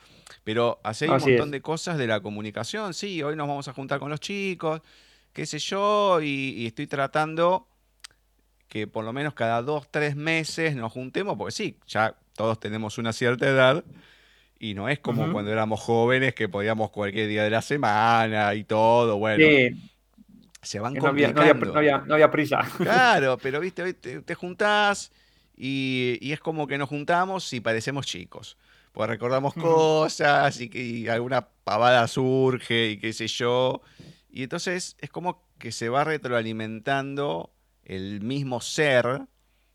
[SPEAKER 2] Pero hacer un montón de cosas de la comunicación, sí, hoy nos vamos a juntar con los chicos, qué sé yo, y, estoy tratando que por lo menos cada dos, tres meses nos juntemos, porque sí, ya todos tenemos una cierta edad, y no es como cuando éramos jóvenes que podíamos cualquier día de la semana y todo, bueno se van no
[SPEAKER 3] complicando. no, había, prisa.
[SPEAKER 2] Claro, pero viste, te, juntás y, es como que nos juntamos y parecemos chicos. Pues recordamos cosas y que alguna pavada surge y qué sé yo. Y entonces es como que se va retroalimentando el mismo ser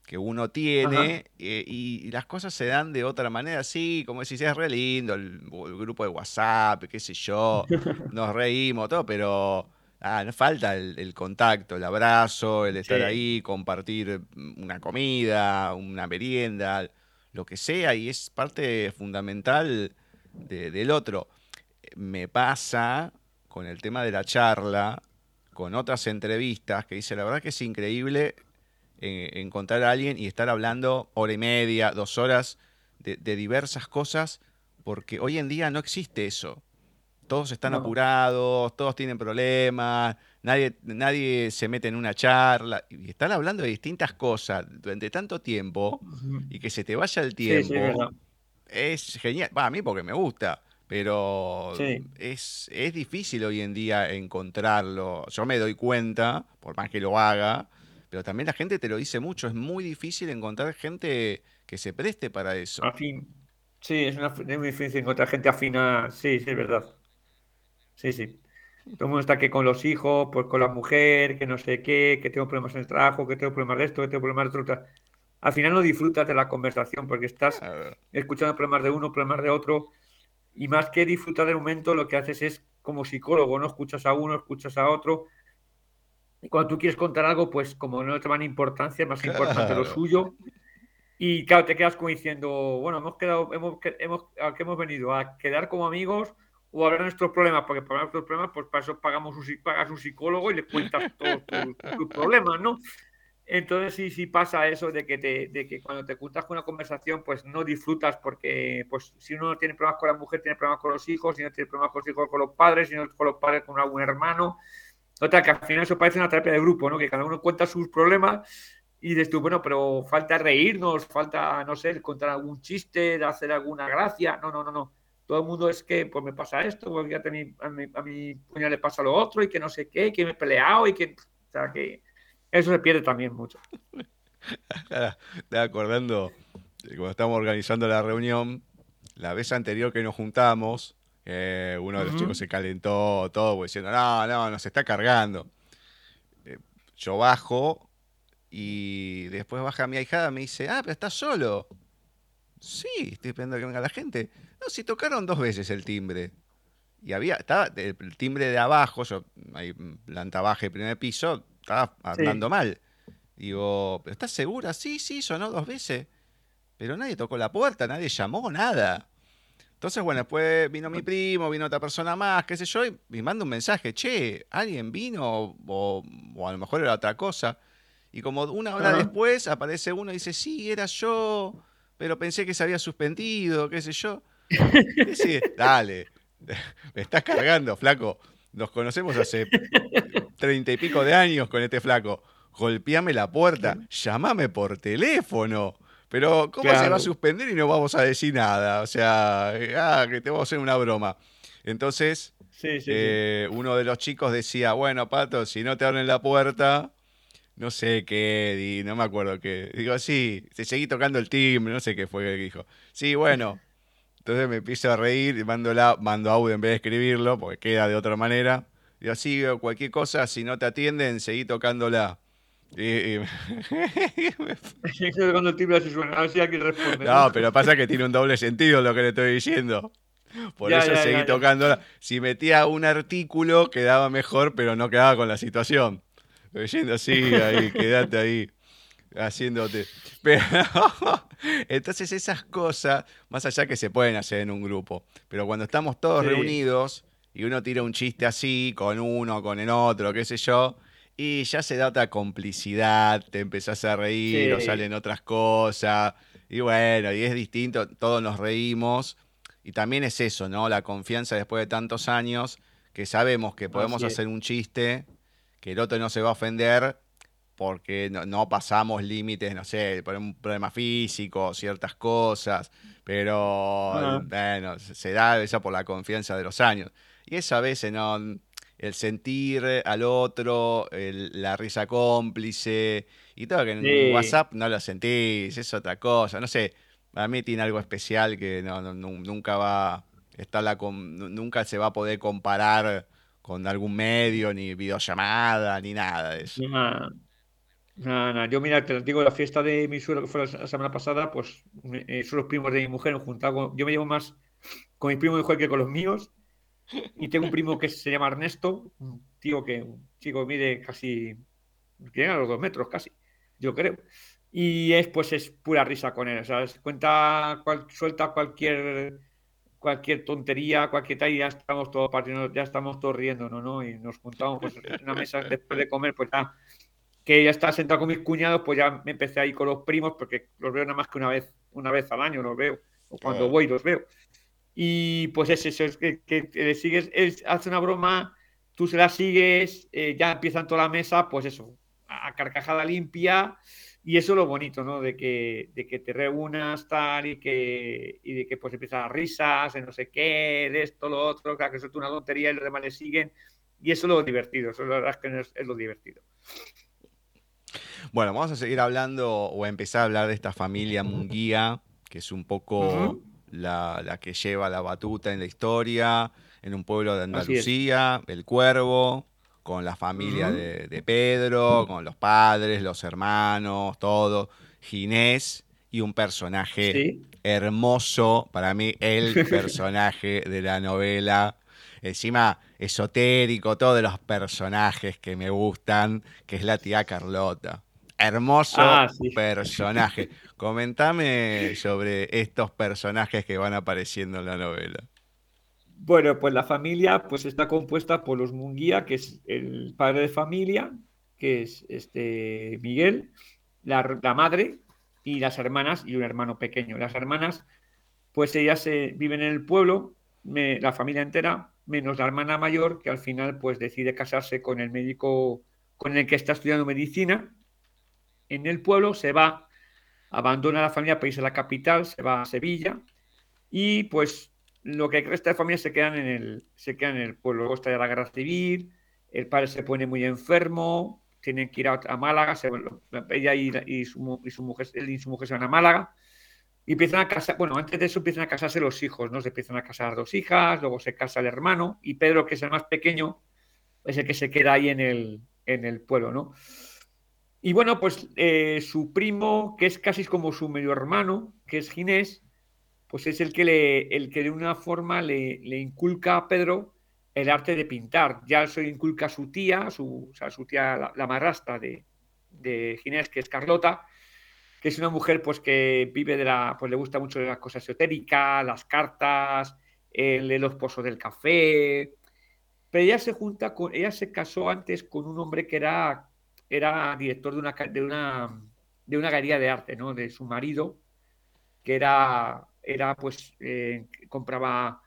[SPEAKER 2] que uno tiene eh, y, las cosas se dan de otra manera, sí, como decís, es re lindo el, el grupo de WhatsApp, qué sé yo, nos reímos, todo, pero Ah, no falta el, contacto, el abrazo, el estar ahí, compartir una comida, una merienda, lo que sea, y es parte fundamental del otro. Me pasa con el tema de la charla, con otras entrevistas, que dice, la verdad que es increíble eh, encontrar a alguien y estar hablando hora y media, dos horas de diversas cosas, porque hoy en día no existe eso todos están apurados, todos tienen problemas, nadie, nadie se mete en una charla. Y están hablando de distintas cosas durante tanto tiempo y que se te vaya el tiempo. es genial. Va, a mí porque me gusta, pero es, es difícil hoy en día encontrarlo. Yo me doy cuenta, por más que lo haga, pero también la gente te lo dice mucho. Es muy difícil encontrar gente que se preste para eso.
[SPEAKER 3] Afín. Sí, es, una, es muy difícil encontrar gente afina. Sí, sí, es verdad. Sí, sí. Todo el mundo está aquí con los hijos, pues con la mujer, que no sé qué, que tengo problemas en el trabajo, que tengo problemas de esto, que tengo problemas de otro. Al final no disfrutas de la conversación porque estás escuchando problemas de uno, problemas de otro. Y más que disfrutar del momento, lo que haces es como psicólogo, ¿no? Escuchas a uno, escuchas a otro. Y cuando tú quieres contar algo, pues como no te van importancia, es más importante lo suyo. Y claro, te quedas como diciendo, bueno, hemos quedado, hemos, hemos, ¿a qué hemos venido? A quedar como amigos o hablar de nuestros problemas, porque para nuestros problemas, pues para eso pagamos un, pagas un psicólogo y le cuentas todos tus problemas, ¿no? Entonces sí, sí pasa eso de que, te, de que cuando te juntas con una conversación, pues no disfrutas porque pues si uno tiene problemas con la mujer, tiene problemas con los hijos, si no tiene problemas con los hijos, con los padres, si no con los padres, con algún hermano. Otra que al final eso parece una terapia de grupo, ¿no? Que cada uno cuenta sus problemas y dices tú, bueno, pero falta reírnos, falta, no sé, contar algún chiste, hacer alguna gracia. No, no, no, no todo el mundo es que pues me pasa esto, porque a mi, a mi, puñal le pasa lo otro y que no sé qué, que me he peleado y que, o sea, que eso se pierde también mucho.
[SPEAKER 2] Estaba acordando cuando estábamos organizando la reunión, la vez anterior que nos juntamos, eh, uno de los chicos se calentó todo diciendo, no, no, nos está cargando. Eh, yo bajo y después baja mi ahijada y me dice, ah, pero estás solo. Sí, estoy esperando que venga la gente. No, si tocaron dos veces el timbre. Y había, estaba el, timbre de abajo, yo, ahí, planta baja y primer piso, estaba andando mal. Digo, ¿pero estás segura? Sí, sí, sonó dos veces. Pero nadie tocó la puerta, nadie llamó, nada. Entonces, bueno, después vino mi primo, vino otra persona más, qué sé yo, y me manda un mensaje, che, ¿alguien vino? O, a lo mejor era otra cosa. Y como una hora después aparece uno y dice, sí, era yo, pero pensé que se había suspendido, qué sé yo. Dale, me estás cargando, flaco. Nos conocemos hace treinta y pico de años con este flaco. Golpeame la puerta, llamame por teléfono. Pero, ¿cómo se va a suspender y no vamos a decir nada? O sea, ah, que te vamos a hacer una broma. Entonces, eh, uno de los chicos decía, bueno, Pato, si no te abren la puerta, no sé qué, no me acuerdo qué. Digo, sí, se seguí tocando el timbre, no sé qué fue que dijo. Sí, bueno, entonces me empiezo a reír y mando, la, mando audio en vez de escribirlo, porque queda de otra manera. Y así, cualquier cosa, si no te atienden, seguí tocándola. Y, No, pero pasa que tiene un doble sentido lo que le estoy diciendo. Por eso seguí tocándola. Si metía un artículo, quedaba mejor, pero no quedaba con la situación. Leyendo así, ahí, quédate ahí haciéndote. Pero, entonces esas cosas, más allá que se pueden hacer en un grupo, pero cuando estamos todos reunidos y uno tira un chiste así, con uno, con el otro, qué sé yo, y ya se da otra complicidad, te empezás a reír o salen otras cosas, y bueno, y es distinto, todos nos reímos, y también es eso, ¿no? La confianza después de tantos años, que sabemos que podemos hacer un chiste, que el otro no se va a ofender, porque no, pasamos límites, no sé, por un problema físico, ciertas cosas, pero bueno, se da eso por la confianza de los años. Y eso a veces, ¿no? El sentir al otro, la risa cómplice y todo, que en WhatsApp no lo sentís, es otra cosa, no sé, a mí tiene algo especial que no, nunca va estar la, nunca se va a poder comparar con algún medio, ni videollamada, ni nada de eso.
[SPEAKER 3] No, no, yo mira, te digo, la fiesta de mi suegro que fue la semana pasada, pues eh, son los primos de mi mujer, juntado yo me llevo más con mi primo mejor que con los míos, y tengo un primo que se llama Ernesto, un tío que, un chico mide casi, que a los dos metros casi, yo creo, y es pues es pura risa con él, sea, cuenta, cual, suelta cualquier cualquier tontería, cualquier tal, y ya estamos todos partiendo, ya estamos todos riendo, ¿no? Y nos juntamos pues, en una mesa después de comer, pues ya que ya estaba sentado con mis cuñados, pues ya me empecé a ir con los primos porque los veo nada más que una vez, una vez al año, los veo, o cuando voy los veo. Y pues es eso, es que, le sigues, hace una broma, tú se la sigues, eh, ya empiezan toda la mesa, pues eso, a carcajada limpia, y eso es lo bonito, ¿no? De que, de que te reúnas tal y que, y de que pues empiezan las risas, de no sé qué, de esto, lo otro, que es una tontería y los demás le siguen, y eso es lo divertido, eso la verdad es que es lo divertido.
[SPEAKER 2] Bueno, vamos a seguir hablando o a empezar a hablar de esta familia Munguía, que es un poco la, que lleva la batuta en la historia, en un pueblo de Andalucía, el Cuervo, con la familia de, Pedro, con los padres, los hermanos, todo, Ginés y un personaje hermoso, para mí el personaje de la novela. Encima esotérico, todos los personajes que me gustan, que es la tía Carlota. Hermoso ah, personaje. Comentame sobre estos personajes que van apareciendo en la novela.
[SPEAKER 3] Bueno, pues la familia pues está compuesta por los Munguía, que es el padre de familia, que es este Miguel, la, madre y las hermanas y un hermano pequeño. Las hermanas, pues ellas se viven en el pueblo, la familia entera, menos la hermana mayor, que al final pues decide casarse con el médico con el que está estudiando medicina en el pueblo, se va, abandona la familia para irse a la capital, se va a Sevilla y pues lo que resta de familia se quedan en el, se quedan en el pueblo. Luego está la guerra civil, el padre se pone muy enfermo, tienen que ir a, Málaga, ella y, y, su, mujer, él y su mujer se van a Málaga y empiezan a casar, bueno, antes de eso empiezan a casarse los hijos, ¿no? Se empiezan a casar dos hijas, luego se casa el hermano y Pedro, que es el más pequeño, es el que se queda ahí en el, en el pueblo, ¿no? Y bueno, pues eh, su primo, que es casi como su medio hermano, que es Ginés, pues es el que, el que de una forma le, inculca a Pedro el arte de pintar. Ya eso inculca a su tía, su, o sea, su tía, la, marrastra de, de Ginés, que es Carlota, que es una mujer pues que vive de la, pues le gusta mucho las cosas esotéricas, las cartas, el, los pozos del café, pero ella se junta con, ella se casó antes con un hombre que era, era director de una, de una, de una galería de arte, ¿no? De su marido, que era, era pues, eh, compraba,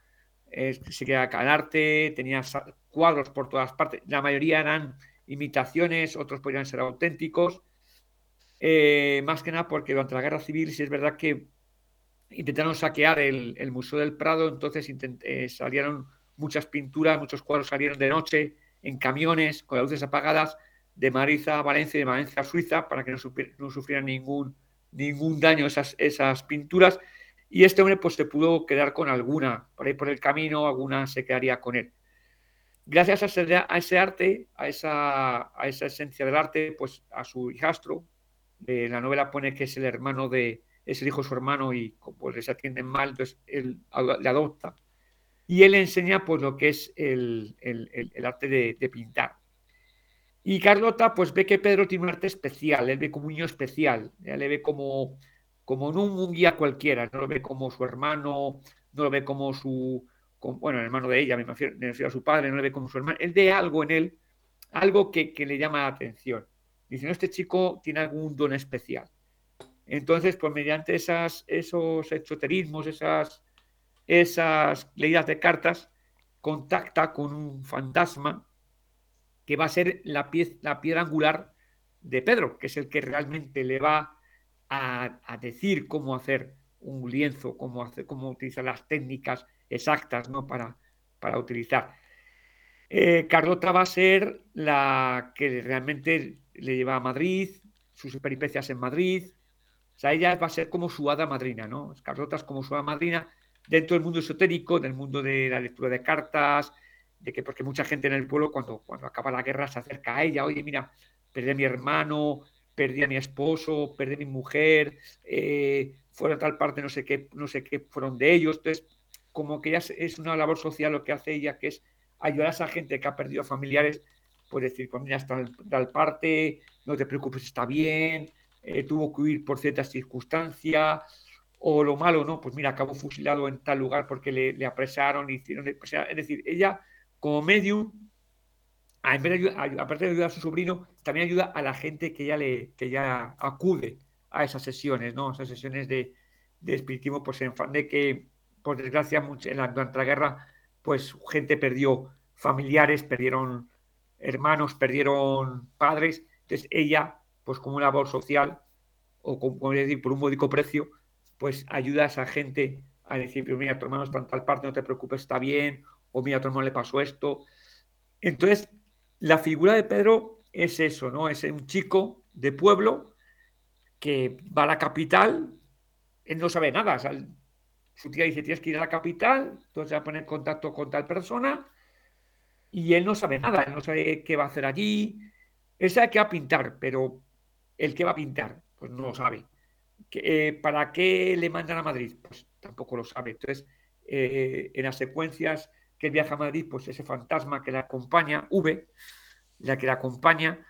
[SPEAKER 3] eh, se quedaba con arte, tenía cuadros por todas partes, la mayoría eran imitaciones, otros podrían ser auténticos, eh, más que nada porque durante la guerra civil, si es verdad que intentaron saquear el, Museo del Prado, entonces eh, salieron muchas pinturas, muchos cuadros salieron de noche en camiones con las luces apagadas de Madrid a Valencia y de Valencia a Suiza para que no, sufrieran ningún, ningún daño esas, esas pinturas. Y este hombre pues se pudo quedar con alguna, por ahí por el camino, alguna se quedaría con él. Gracias a ese, arte, a esa, a esa esencia del arte, pues a su hijastro, la novela pone que es el hermano de, es el hijo de su hermano y pues les atienden mal, entonces él le adopta. Y él enseña pues lo que es el, arte de, pintar. Y Carlota pues ve que Pedro tiene un arte especial, él ve como un niño especial, ya le ve como, como no un guía cualquiera, no lo ve como su hermano, no lo ve como su, bueno, el hermano de ella, me refiero, a su padre, no le ve como su hermano, él ve algo en él, algo que, le llama la atención. Dice, no, este chico tiene algún don especial. Entonces, pues mediante esas, esos exoterismos, esas, esas leídas de cartas, contacta con un fantasma que va a ser la, la piedra angular de Pedro, que es el que realmente le va a, a decir cómo hacer un lienzo, cómo, hacer, cómo utilizar las técnicas exactas ¿no? para, para utilizar. Eh, Carlota va a ser la que realmente le lleva a Madrid, sus peripecias en Madrid. O sea, ella va a ser como su hada madrina, ¿no? Carlota es como su hada madrina dentro del mundo esotérico, del mundo de la lectura de cartas, de que porque mucha gente en el pueblo cuando, cuando acaba la guerra se acerca a ella, oye, mira, perdí a mi hermano, perdí a mi esposo, perdí a mi mujer, eh, fueron a tal parte, no sé qué, no sé qué fueron de ellos. Entonces, como que ya es una labor social lo que hace ella, que es ayudar a esa gente que ha perdido familiares, pues decir, cuando ya está tal parte, no te preocupes, está bien, eh, tuvo que huir por ciertas circunstancias, o lo malo, no, pues mira, acabó fusilado en tal lugar porque le, apresaron, hicieron, es decir, ella como medium, aparte de ayudar a su sobrino, también ayuda a la gente que ya le, que ya acude a esas sesiones, ¿no? Esas sesiones de, de espiritismo, pues en fan que por desgracia, en la, durante la guerra, pues gente perdió familiares, perdieron hermanos, perdieron padres. Entonces ella, pues como una labor social, o como decir, por un módico precio, pues ayuda a esa gente a decir, mira, tu hermano está en tal parte, no te preocupes, está bien, o mira, a tu hermano le pasó esto. Entonces, la figura de Pedro es eso, ¿no? Es un chico de pueblo que va a la capital, él no sabe nada, su tía dice, tienes que ir a la capital, entonces va a poner contacto con tal persona y él no sabe nada, él no sabe qué va a hacer allí, él sabe que va a pintar, pero el que va a pintar, pues no lo sabe. Eh, ¿Para qué le mandan a Madrid? Pues tampoco lo sabe. Entonces, eh, en las secuencias que viaja a Madrid, pues ese fantasma que le acompaña, V, la que le acompaña,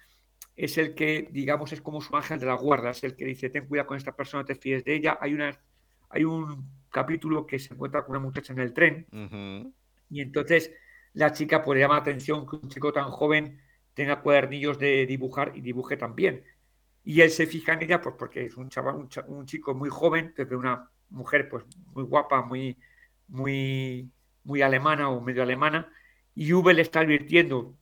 [SPEAKER 3] es el que, digamos, es como su ángel de la guarda, es el que dice, ten cuidado con esta persona, te fíes de ella. Hay, una, hay un capítulo que se encuentra con una muchacha en el tren y entonces la chica pues le llama la atención que un chico tan joven tenga cuadernillos de dibujar y dibuje también. Y él se fija en ella pues porque es un chaval, un, chico muy joven, desde una mujer pues muy guapa, muy, muy, muy alemana o medio alemana, y V le está advirtiendo,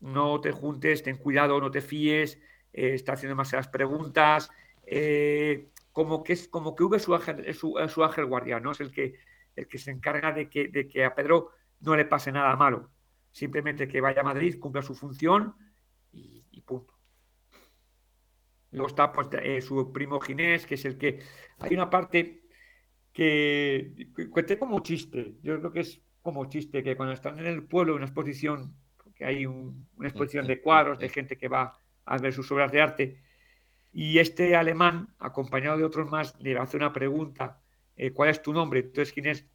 [SPEAKER 3] no te juntes, ten cuidado, no te fíes, eh, está haciendo demasiadas preguntas, eh, como que es como que V es su ángel, guardián, ¿no? Es el que, el que se encarga de que, de que a Pedro no le pase nada malo. Simplemente que vaya a Madrid, cumpla su función y, punto. Luego está pues, eh, su primo Ginés, que es el que. Hay una parte que cuente como chiste. Yo creo que es como chiste que cuando están en el pueblo, una exposición, porque hay una exposición de cuadros de gente que va a ver sus obras de arte, y este alemán, acompañado de otros más, le hace una pregunta, eh, ¿cuál es tu nombre? Entonces Ginés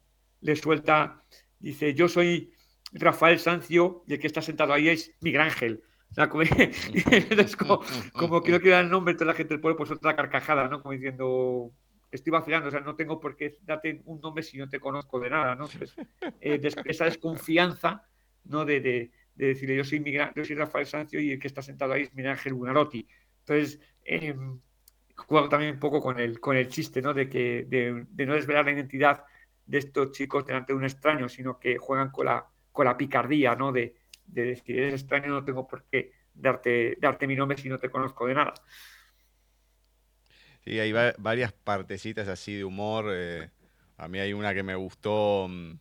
[SPEAKER 3] le suelta, dice, yo soy Rafael Sancio y el que está sentado ahí es Miguel Ángel. como, como, que no quiero dar el nombre, toda la gente del pueblo, pues otra carcajada, ¿no? Como diciendo, estoy vacilando, o sea, no tengo por qué darte un nombre si no te conozco de nada, ¿no? Eh, esa desconfianza, ¿no? De, de, decirle, yo soy, Miguel, yo soy Rafael Sancio y el que está sentado ahí es Miguel Ángel Bunarotti. Entonces, eh, juego también un poco con el, con el chiste, ¿no? De, que, de, no desvelar la identidad de estos chicos delante de un extraño, sino que juegan con la, con la picardía, ¿no? De, de decir, eres extraño, no tengo por qué darte, darte mi nombre si no te conozco de nada.
[SPEAKER 2] Sí, hay varias partecitas así de humor. Eh, a mí hay una que me gustó, mm,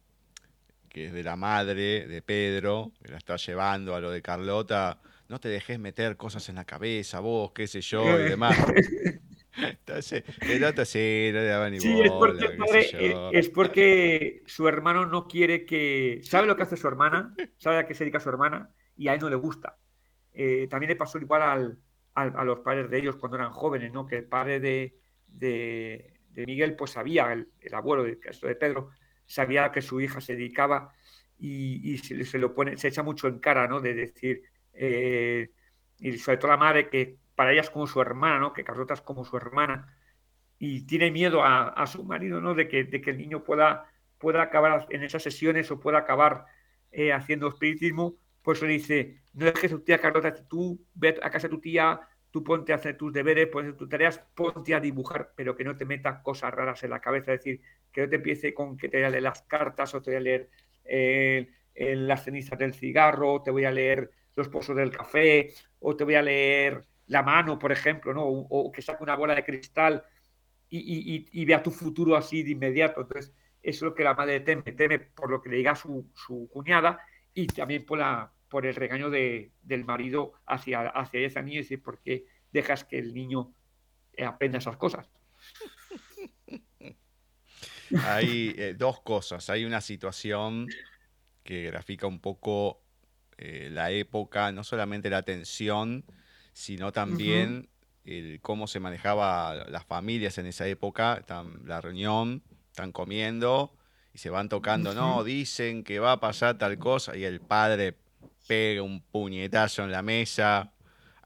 [SPEAKER 2] que es de la madre de Pedro, que la está llevando a lo de Carlota no te dejes meter cosas en la cabeza, vos, qué sé yo, y demás. Entonces, el otro sí, no le daba ni
[SPEAKER 3] sí, es porque, eh, es porque su hermano no quiere que. ¿Sabe lo que hace su hermana? ¿Sabe a qué se dedica su hermana? Y a él no le gusta. Eh, también le pasó igual al, a los padres de ellos cuando eran jóvenes, ¿no? Que el padre de, de, Miguel, pues sabía, el, abuelo de, de Pedro, sabía que su hija se dedicaba y, se, se, lo pone, se echa mucho en cara, ¿no? De decir, eh, y sobre todo la madre, que para ella es como su hermana, ¿no? Que Carlota es como su hermana, y tiene miedo a, su marido, ¿no? De que, de que el niño pueda, pueda acabar en esas sesiones o pueda acabar eh, haciendo espiritismo, pues le dice, no dejes a tu tía Carlota, tú ve a casa de tu tía, tú ponte a hacer tus deberes, ponte tus tareas, ponte a dibujar, pero que no te metas cosas raras en la cabeza, es decir, que no te empiece con que te voy a leer las cartas o te voy a leer eh, las cenizas del cigarro, o te voy a leer los pozos del café, o te voy a leer la mano, por ejemplo, ¿no? o, que saque una bola de cristal y, vea tu futuro así de inmediato. Entonces, eso es lo que la madre teme, teme por lo que le diga su, su cuñada y también por, la, por el regaño de, del marido hacia, hacia esa niña y decir, ¿por qué dejas que el niño aprenda esas cosas?
[SPEAKER 2] Hay eh, dos cosas. Hay una situación que grafica un poco eh, la época, no solamente la tensión, sino también el, cómo se manejaba las familias en esa época. Están, la reunión, están comiendo y se van tocando, no, dicen que va a pasar tal cosa y el padre pega un puñetazo en la mesa.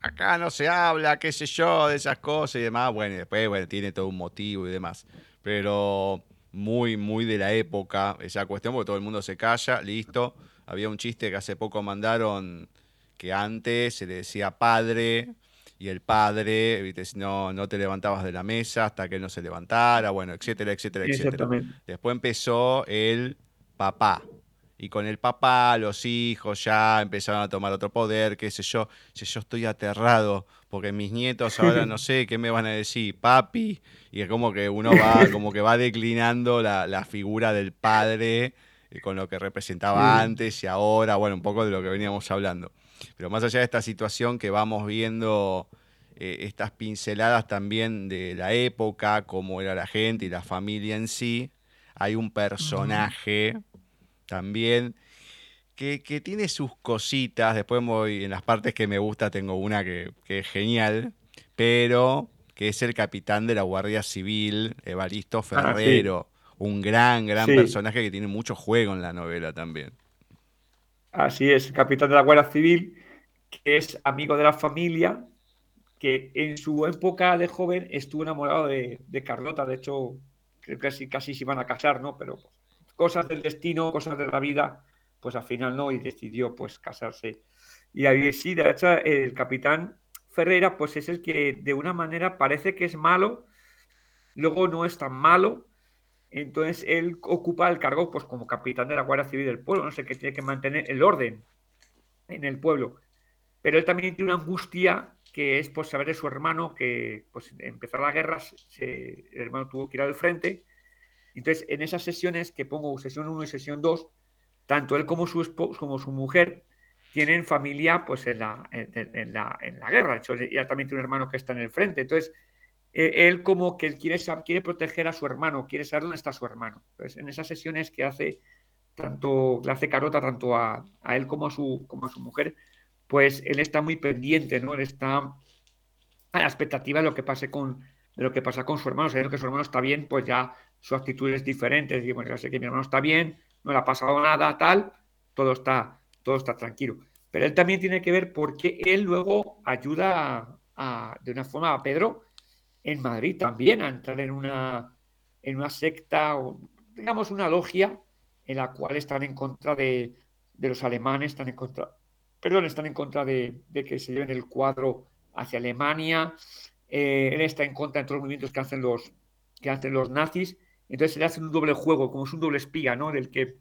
[SPEAKER 2] Acá no se habla, qué sé yo, de esas cosas y demás. Bueno, después bueno, tiene todo un motivo y demás. Pero muy, muy de la época esa cuestión, porque todo el mundo se calla, listo. Había un chiste que hace poco mandaron que antes se le decía padre y el padre, ¿viste? No, no te levantabas de la mesa hasta que él no se levantara, bueno, etcétera, etcétera, etcétera. Después empezó el papá. Y con el papá, los hijos ya empezaron a tomar otro poder, qué sé yo. Yo estoy aterrado porque mis nietos ahora no sé qué me van a decir, papi. Y es como que uno va, como que va declinando la, figura del padre eh, con lo que representaba antes y ahora, bueno, un poco de lo que veníamos hablando. Pero más allá de esta situación que vamos viendo eh, estas pinceladas también de la época, cómo era la gente y la familia en sí, hay un personaje también que, tiene sus cositas. Después voy en las partes que me gusta, tengo una que, es genial, pero que es el capitán de la Guardia Civil, Evaristo ah, Ferrero. Un gran, gran personaje que tiene mucho juego en la novela también.
[SPEAKER 3] Así es, capitán de la Guardia Civil, que es amigo de la familia, que en su época de joven estuvo enamorado de, Carlota. De hecho, creo que casi, casi se iban a casar, ¿no? Pero cosas del destino, cosas de la vida, pues al final no, y decidió pues casarse. Y ahí sí, de hecho, el capitán Ferreira, pues es el que de una manera parece que es malo, luego no es tan malo, entonces él ocupa el cargo pues como capitán de la Guardia Civil del pueblo, no sé, que tiene que mantener el orden en el pueblo. Pero él también tiene una angustia que es pues saber de su hermano que pues empezar la guerra, el hermano tuvo que ir al frente. Entonces, en esas sesiones que pongo sesión 1 y sesión 2, tanto él como su como su mujer tienen familia pues en la, en, la, en la guerra. De hecho, ella también tiene un hermano que está en el frente. Entonces, eh, él como que quiere, quiere proteger a su hermano, quiere saber dónde está su hermano. Entonces, en esas sesiones que hace, tanto le hace carota tanto a, él como a, su, como a su mujer, pues él está muy pendiente, ¿no? Él está a la expectativa de lo que pase con, lo que pasa con su hermano. Sabiendo que su hermano está bien, pues ya su actitud es diferente. Digo, bueno, ya sé que mi hermano está bien, no le ha pasado nada, tal, todo está, todo está tranquilo. Pero él también tiene que ver porque él luego ayuda de una forma a Pedro en Madrid también a entrar en una, en una secta o digamos una logia en la cual están en contra de, los alemanes, están en contra, perdón, están en contra de, que se lleven el cuadro hacia Alemania, eh, él está en contra de todos los movimientos que hacen los, que hacen los nazis, entonces le hace un doble juego, como es un doble espía, ¿no? Del que,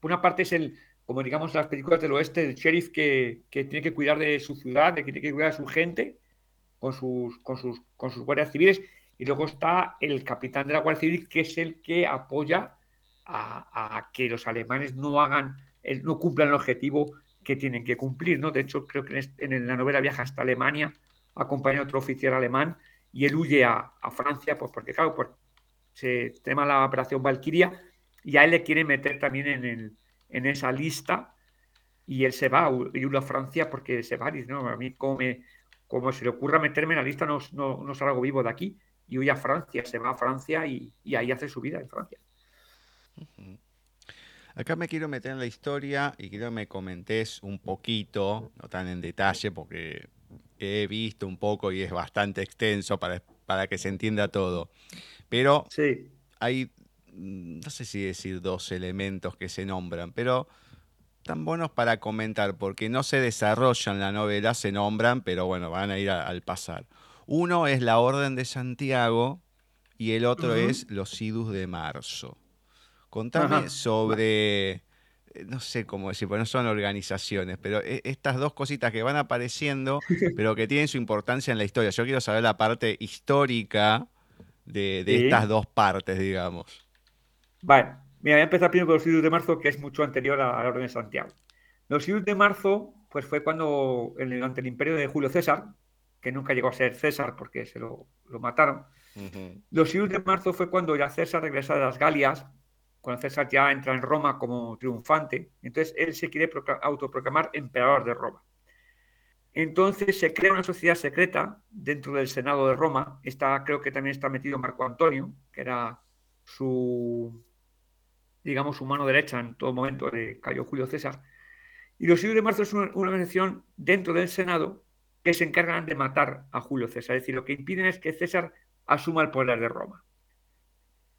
[SPEAKER 3] por una parte es el, como digamos las películas del oeste, el sheriff que, que tiene que cuidar de su ciudad, de que tiene que cuidar de su gente, con sus, con sus, con sus guardias civiles. Y luego está el capitán de la Guardia Civil, que es el que apoya a, que los alemanes no hagan, no cumplan el objetivo que tienen que cumplir. ¿no? De hecho, creo que en, la novela viaja hasta Alemania, acompaña a otro oficial alemán y él huye a, Francia, pues porque, claro, por, se tema la operación Valkyria y a él le quieren meter también en, el, en esa lista y él se va y huye a Francia porque se va y dice, no, a mí como me, como se le ocurra meterme en la lista, no, no, salgo vivo de aquí. Y huye a Francia, se va a Francia y, ahí hace su vida en Francia.
[SPEAKER 2] Acá me quiero meter en la historia y quiero que me comentes un poquito, no tan en detalle, porque he visto un poco y es bastante extenso para, para que se entienda todo. Pero
[SPEAKER 3] sí.
[SPEAKER 2] hay, mm, no sé si decir dos elementos que se nombran, pero tan buenos para comentar, porque no se desarrollan la novela, se nombran, pero bueno, van a ir al pasar. Uno es la Orden de Santiago y el otro es los Idus de Marzo. Contame sobre, eh, no sé cómo decir, porque no son organizaciones, pero e, estas dos cositas que van apareciendo, pero que tienen su importancia en la historia. Yo quiero saber la parte histórica de, estas dos partes, digamos.
[SPEAKER 3] Vale, mira, voy a empezar primero con los Idus de Marzo, que es mucho anterior a la Orden de Santiago. Los Idus de Marzo, pues fue cuando, ante el imperio de Julio César, que nunca llegó a ser César porque se lo, mataron, los Idus de Marzo fue cuando ya César regresa de las Galias cuando César ya entra en Roma como triunfante, entonces él se quiere autoproclamar emperador de Roma. Entonces se crea una sociedad secreta dentro del Senado de Roma. Está, creo que también está metido Marco Antonio, que era su, digamos, su mano derecha en todo momento de Cayo Julio César. Y los siglos de marzo es una, organización dentro del Senado que se encargan de matar a Julio César. Es decir, lo que impiden es que César asuma el poder de Roma.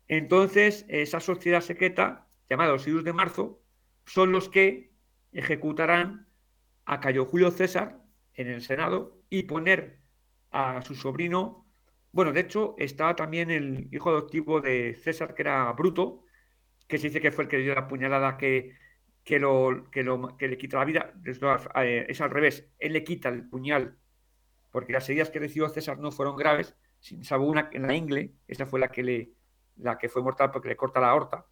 [SPEAKER 3] Entonces, esa sociedad secreta, llamada los Idus de Marzo, son los que ejecutarán a Cayo Julio César en el Senado y poner a su sobrino. Bueno, de hecho, estaba también el hijo adoptivo de César, que era Bruto, que se dice que fue el que dio la puñalada que, que, lo, que, lo, que le quita la vida. Eh, es al revés, él le quita el puñal, porque las heridas que recibió César no fueron graves, salvo una en la ingle, esa fue la que le, la que fue mortal porque le corta la aorta.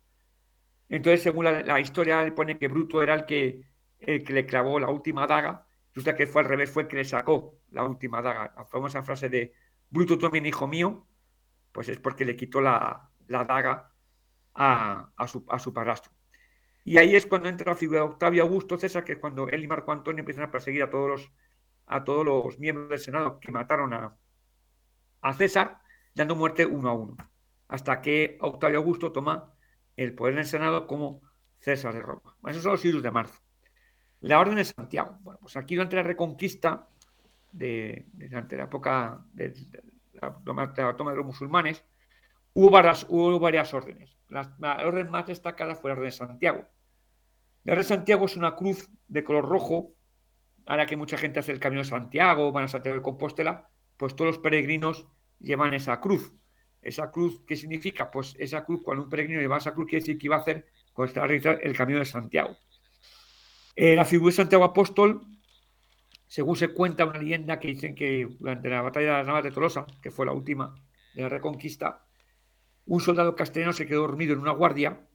[SPEAKER 3] Entonces, según la, historia, pone que Bruto era el que, el que le clavó la última daga. Resulta que fue al revés, fue que le sacó la última daga. La famosa frase de Bruto también, hijo mío, pues es porque le quitó la, daga a, su, a su padrastro. Y ahí es cuando entra la figura de Octavio Augusto César, que es cuando él y Marco Antonio empiezan a perseguir a todos los, a todos los miembros del Senado que mataron a, a César, dando muerte uno a uno hasta que Octavio Augusto toma el poder en el Senado como César de Roma. Esos son los siglos de marzo. La Orden de Santiago. Bueno, pues aquí durante la Reconquista, de, durante la época de, la, toma de los musulmanes, hubo varias, órdenes. La, orden más destacada fue la Orden de Santiago. La Orden de Santiago es una cruz de color rojo. Ahora que mucha gente hace el Camino de Santiago, van a Santiago de Compostela, pues todos los peregrinos llevan esa cruz. Esa cruz, ¿qué significa? Pues esa cruz, cuando un peregrino lleva esa cruz, quiere decir que iba a hacer, pues, el camino de Santiago. Eh, la figura de Santiago Apóstol, según se cuenta una leyenda que dicen que durante la batalla de las Navas de Tolosa, que fue la última de la Reconquista, un soldado castellano se quedó dormido en una guardia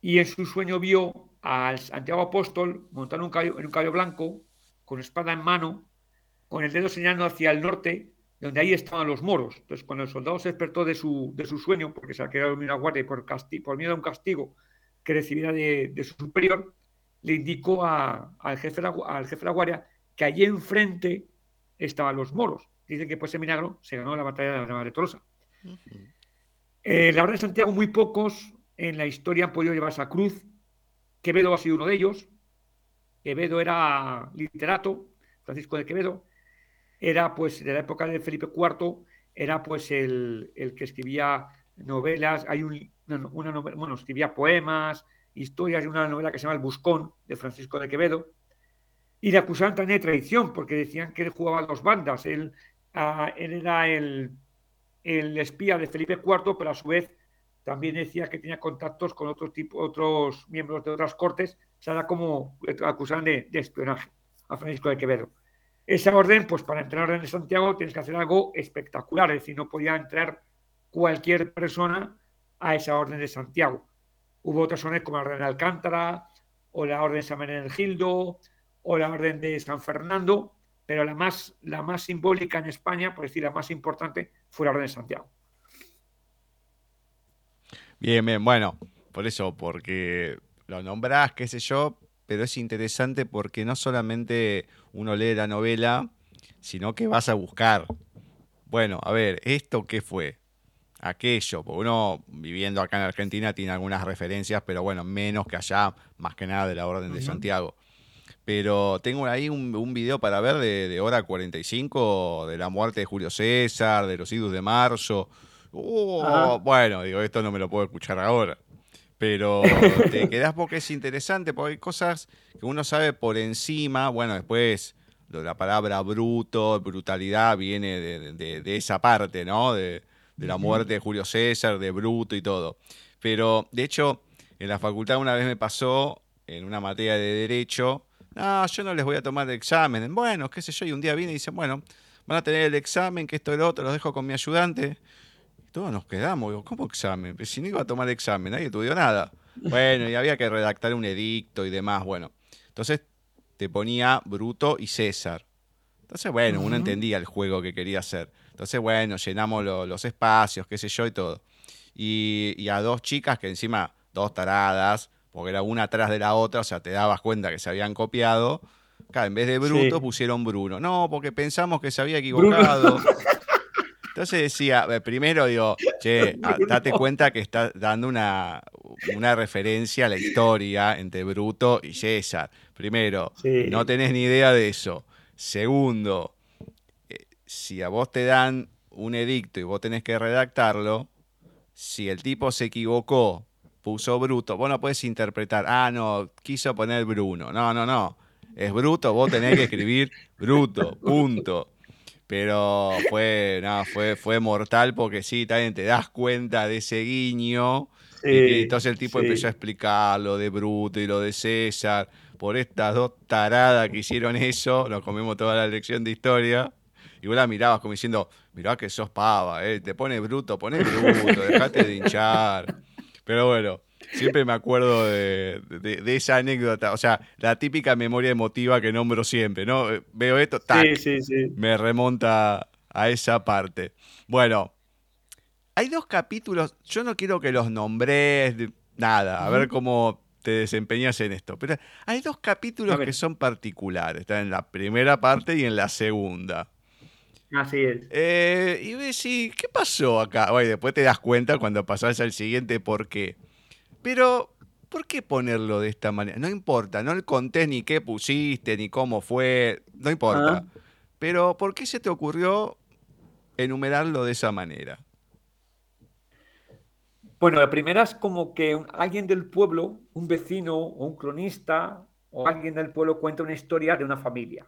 [SPEAKER 3] y en su sueño vio al Santiago Apóstol montado en un caballo, un blanco, con espada en mano, con el dedo señalando hacia el norte donde ahí estaban los moros. Entonces, cuando el soldado se despertó de su, de su sueño, porque se ha quedado en una guardia por, por miedo a un castigo que recibiera de, su superior, le indicó al, jefe de la, al jefe de la guardia que allí enfrente estaban los moros. Dicen que por ese milagro se ganó la batalla de la Nava de Tolosa. Eh, la verdad de Santiago, muy pocos en la historia han podido llevar esa cruz. Quevedo ha sido uno de ellos. Quevedo era literato, Francisco de Quevedo, era pues de la época de Felipe IV, era pues el, que escribía novelas, hay una, novela, bueno, escribía poemas, historias, y una novela que se llama El Buscón, de Francisco de Quevedo, y le acusaban también de traición, porque decían que él jugaba dos bandas, él, era el, el, espía de Felipe IV, pero a su vez también decía que tenía contactos con otros, tipo, otros miembros de otras cortes, o sea, era como acusaban de, de espionaje a Francisco de Quevedo. Esa orden, pues para entrar en de Santiago tienes que hacer algo espectacular, es decir, no podía entrar cualquier persona a esa orden de Santiago. Hubo otras órdenes como la orden de Alcántara, o la orden de San Menegildo, o la orden de San Fernando, pero la más, la más simbólica en España, por decir la más importante, fue la orden de Santiago.
[SPEAKER 2] Bien, bien, bueno, por eso, porque lo nombrás, qué sé yo, pero es interesante porque no solamente uno lee la novela, sino que vas a buscar. Bueno, a ver, ¿esto qué fue? Aquello, porque uno viviendo acá en Argentina tiene algunas referencias, pero bueno, menos que allá, más que nada de la Orden de Santiago. Pero tengo ahí un, un video para ver de, hora 45 de la muerte de Julio César, de los idus de marzo. Oh, bueno, digo, esto no me lo puedo escuchar ahora. Pero te quedás porque es interesante, porque hay cosas que uno sabe por encima. Bueno, después la palabra bruto, brutalidad, viene de, esa parte, ¿no? De, la muerte de Julio César, de Bruto y todo. Pero, de hecho, en la facultad una vez me pasó, en una materia de Derecho, no, yo no les voy a tomar el examen. Bueno, qué sé yo, y un día viene y dicen, bueno, van a tener el examen, que esto y lo otro, los dejo con mi ayudante. Y todos nos quedamos, digo, ¿cómo examen? Pues si no iba a tomar examen, nadie estudió nada. Bueno, y había que redactar un edicto y demás, bueno. Entonces te ponía Bruto y César. Entonces, bueno, uno entendía el juego que quería hacer. Entonces, bueno, llenamos los espacios, qué sé yo y todo. Y, y a dos chicas que encima, dos taradas, porque era una atrás de la otra, o sea, te dabas cuenta que se habían copiado. Acá, en vez de Bruto pusieron Bruno. No, porque pensamos que se había equivocado. Entonces decía, eh, primero digo, che, ah, date cuenta que está dando una, una referencia a la historia entre Bruto y César. Primero, no tenés ni idea de eso. Segundo, si a vos te dan un edicto y vos tenés que redactarlo, si el tipo se equivocó puso bruto. Vos no puedes interpretar, ah, no, quiso poner Bruno. No, no, no. Es bruto, vos tenés que escribir bruto, punto. Pero fue, no, fue, fue mortal porque sí, también te das cuenta de ese guiño. y entonces el tipo empezó a explicar lo de Bruto y lo de César. Por estas dos taradas que hicieron eso, nos comimos toda la lección de historia. Y vos la mirabas como diciendo, mirá que sos pava, eh, te pone bruto, pone bruto, dejate de hinchar. Pero bueno, siempre me acuerdo de, esa anécdota. O sea, la típica memoria emotiva que nombro siempre, ¿no? Eh, veo esto, tac, sí, sí, sí. me remonta a esa parte. Bueno, hay dos capítulos, yo no quiero que los nombres, nada, a ver cómo te desempeñas en esto. Pero hay dos capítulos que son particulares, están en la primera parte y en la segunda.
[SPEAKER 3] Así es.
[SPEAKER 2] Eh, y ves, sí, ¿qué pasó acá? Bueno, después te das cuenta cuando pasas al siguiente por qué. Pero, ¿por qué ponerlo de esta manera? No importa, no le conté ni qué pusiste, ni cómo fue, no importa. Ah. Pero, ¿por qué se te ocurrió enumerarlo de esa manera?
[SPEAKER 3] Bueno, la primera es como que alguien del pueblo, un vecino o un cronista o alguien del pueblo cuenta una historia de una familia.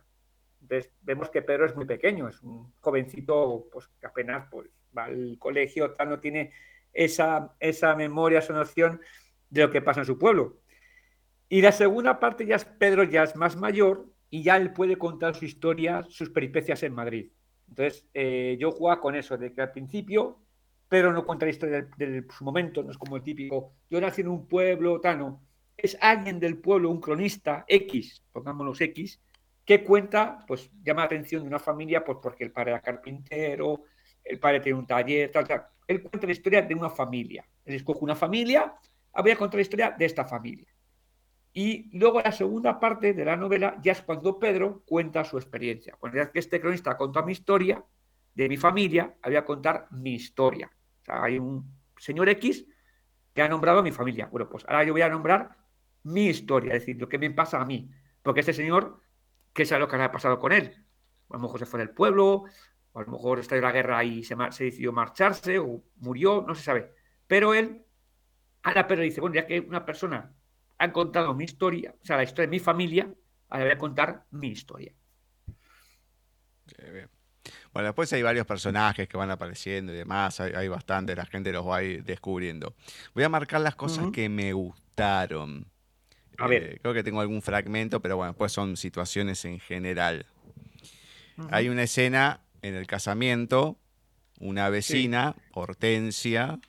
[SPEAKER 3] Entonces vemos que Pedro es muy pequeño, es un jovencito pues, que apenas pues, va al colegio, tal, no tiene esa, esa memoria, esa noción de lo que pasa en su pueblo. Y la segunda parte ya es Pedro, ya es más mayor y ya él puede contar su historia, sus peripecias en Madrid. Entonces eh, yo jugaba con eso, de que al principio Pedro no cuenta la historia de su momento, no es como el típico, yo nací en un pueblo, tal, no. Es alguien del pueblo, un cronista X, pongámoslos X, que cuenta, pues llama la atención de una familia, pues porque el padre era carpintero, el padre tiene un taller, tal, tal. Él cuenta la historia de una familia. Él escoge una familia, voy a contar la historia de esta familia. Y luego la segunda parte de la novela ya es cuando Pedro cuenta su experiencia. Cuando ya que este cronista contado mi historia, de mi familia, voy a contar mi historia. O sea, hay un señor X que ha nombrado a mi familia. Bueno, pues ahora yo voy a nombrar mi historia, es decir, lo que me pasa a mí. Porque este señor qué sabe lo que ha pasado con él. A lo mejor se fue del pueblo, o a lo mejor estalló la guerra y se, decidió marcharse, o murió, no se sabe. Pero él, a la perra dice, bueno, ya que una persona ha contado mi historia, o sea, la historia de mi familia, ahora voy a contar mi historia.
[SPEAKER 2] Bueno, después hay varios personajes que van apareciendo y demás, hay, bastante, la gente los va a ir descubriendo. Voy a marcar las cosas que me gustaron. A ver. Eh, creo que tengo algún fragmento, pero bueno, pues son situaciones en general. Hay una escena en el casamiento, una vecina, Hortensia,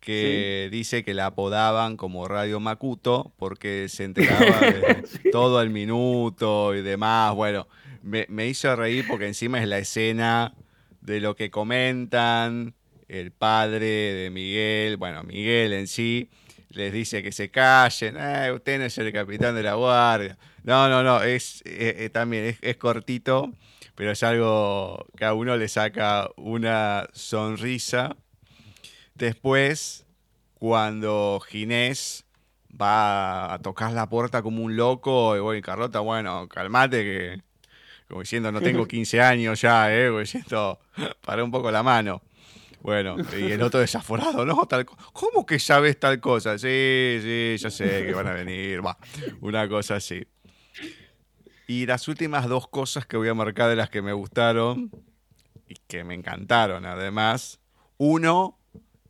[SPEAKER 2] que dice que la apodaban como Radio Macuto porque se enteraba de todo el minuto y demás. Bueno, me, me, hizo reír porque encima es la escena de lo que comentan el padre de Miguel, bueno, Miguel en sí, les dice que se callen, eh, usted no es el capitán de la guardia. No, no, no, es eh, eh, también es, cortito, pero es algo que a uno le saca una sonrisa. después, cuando Ginés va a tocar la puerta como un loco, y voy, Carlota, bueno, calmate que, como diciendo, no tengo 15 años ya, ¿eh? Como diciendo, para un poco la mano. Bueno, y el otro desaforado, ¿no? Tal, ¿Cómo que sabes tal cosa? Sí, sí, ya sé que van a venir, va, una cosa así. Y las últimas dos cosas que voy a marcar de las que me gustaron y que me encantaron además. Uno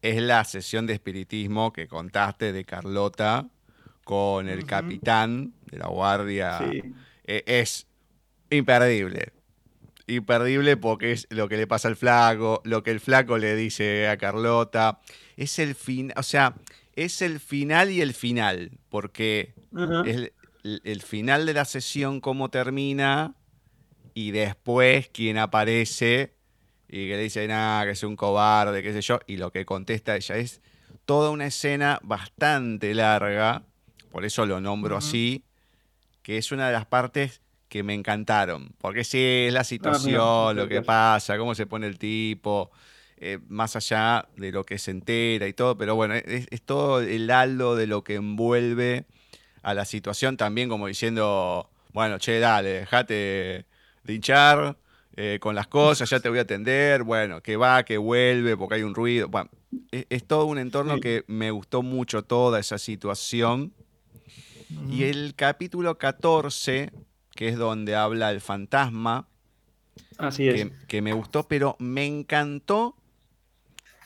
[SPEAKER 2] es la sesión de espiritismo que contaste de Carlota con el capitán de la guardia. E, es imperdible. Imperdible porque es lo que le pasa al flaco, lo que el flaco le dice a Carlota. Es el fin, o sea, es el final y el final, porque es el, final de la sesión, cómo termina, y después quien aparece y que le dice, nada, que es un cobarde, qué sé yo, y lo que contesta ella es toda una escena bastante larga, por eso lo nombro así, que es una de las partes que me encantaron, porque sí, es la ah, situación, lo que pasa, cómo se pone el tipo, eh, más allá de lo que se entera y todo, pero bueno, es, es todo el halo de lo que envuelve a la situación también como diciendo, bueno, che, dale, dejate de hinchar eh, con las cosas, ya te voy a atender, bueno, que va, que vuelve, porque hay un ruido. Bueno, es, todo un entorno que me gustó mucho toda esa situación. Y el capítulo 14, que es donde habla el fantasma,
[SPEAKER 3] Así es.
[SPEAKER 2] Que, que me gustó, pero me encantó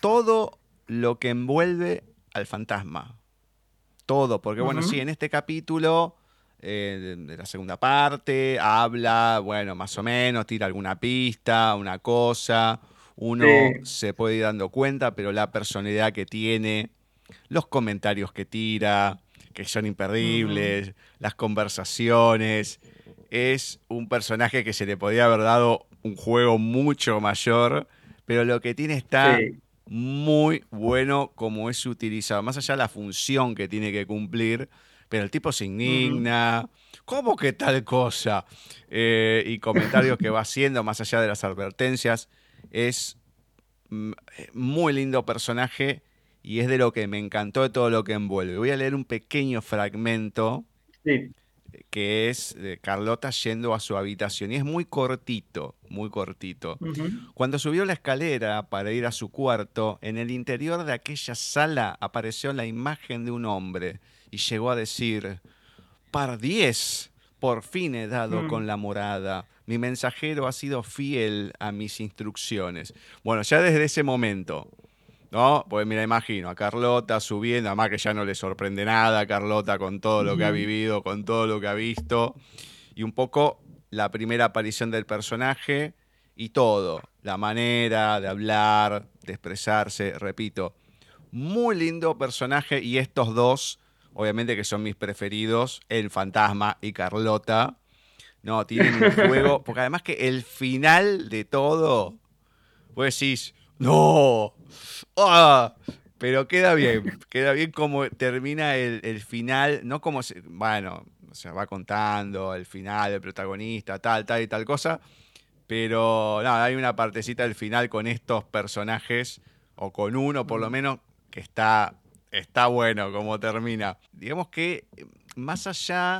[SPEAKER 2] todo lo que envuelve al fantasma. Todo, porque bueno, sí, en este capítulo eh, de la segunda parte habla, bueno, más o menos, tira alguna pista, una cosa, uno se puede ir dando cuenta, pero la personalidad que tiene, los comentarios que tira, que son imperdibles, las conversaciones, es un personaje que se le podía haber dado un juego mucho mayor, pero lo que tiene está muy bueno como es utilizado, más allá de la función que tiene que cumplir, pero el tipo se indigna. ¿Cómo que tal cosa? Eh, y comentarios que va haciendo, más allá de las advertencias, es mm, muy lindo personaje y es de lo que me encantó de todo lo que envuelve. Voy a leer un pequeño fragmento. Sí que es de Carlota yendo a su habitación. Y es muy cortito, muy cortito. Cuando subió la escalera para ir a su cuarto, en el interior de aquella sala apareció la imagen de un hombre y llegó a decir, par diez, por fin he dado mm. con la morada. Mi mensajero ha sido fiel a mis instrucciones. Bueno, ya desde ese momento, ¿no? Pues mira, imagino a Carlota subiendo, además que ya no le sorprende nada a Carlota con todo lo que ha vivido, con todo lo que ha visto, y un poco la primera aparición del personaje y todo, la manera de hablar, de expresarse, repito, muy lindo personaje y estos dos, obviamente que son mis preferidos, el fantasma y Carlota, no, tienen un juego, porque además que el final de todo, vos decís, no, ¡Ah! Pero queda bien, queda bien como termina el, final, no como, se, bueno, se va contando el final, el protagonista, tal, tal y tal cosa, pero nada, hay una partecita del final con estos personajes, o con uno por lo menos, que está, está bueno como termina. Digamos que más allá,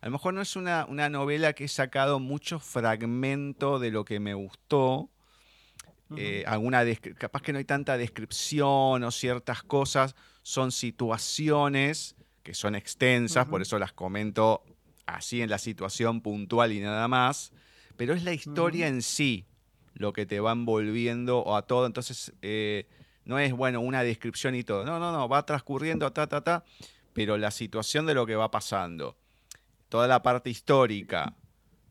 [SPEAKER 2] a lo mejor no es una, una novela que he sacado mucho fragmento de lo que me gustó, eh, alguna capaz que no hay tanta descripción o ciertas cosas, son situaciones que son extensas, por eso las comento así en la situación puntual y nada más, pero es la historia en sí lo que te va envolviendo o a todo, entonces eh, no es, bueno, una descripción y todo, no, no, no, va transcurriendo, ta, ta, ta, pero la situación de lo que va pasando, toda la parte histórica,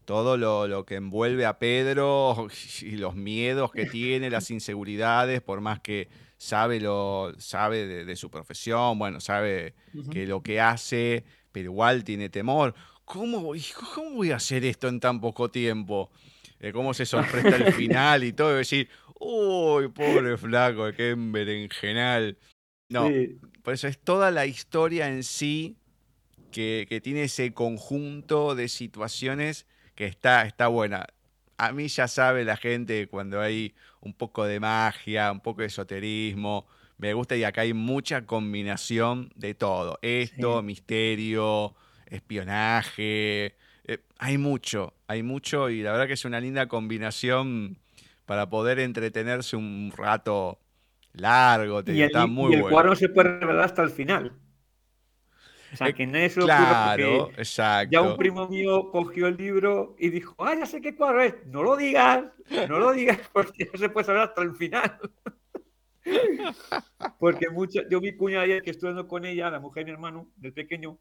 [SPEAKER 2] todo lo, que envuelve a Pedro y los miedos que tiene, las inseguridades, por más que sabe lo sabe de, su profesión, bueno, sabe que lo que hace, pero igual tiene temor. ¿Cómo, ¿Cómo voy a hacer esto en tan poco tiempo? Eh, ¿Cómo se sorprende el final y todo? Y decir, uy, pobre flaco, qué berenjenal. No, por eso es toda la historia en sí que, que tiene ese conjunto de situaciones que está, está buena. A mí ya sabe la gente cuando hay un poco de magia, un poco de esoterismo, Me gusta y acá hay mucha combinación de todo. Esto, misterio, espionaje. Eh, hay mucho, hay mucho y la verdad que es una linda combinación para poder entretenerse un rato largo.
[SPEAKER 3] Te y el, está muy y el cuadro se puede revelar hasta el final. O sea, eh, que nadie se lo
[SPEAKER 2] Claro, exacto.
[SPEAKER 3] Ya un primo mío cogió el libro y dijo, ah, ya sé qué cuadro es. No lo digas, no lo digas, porque no se puede saber hasta el final. porque mucho, yo vi cuña ayer que estudiando con ella, la mujer de mi hermano, del pequeño,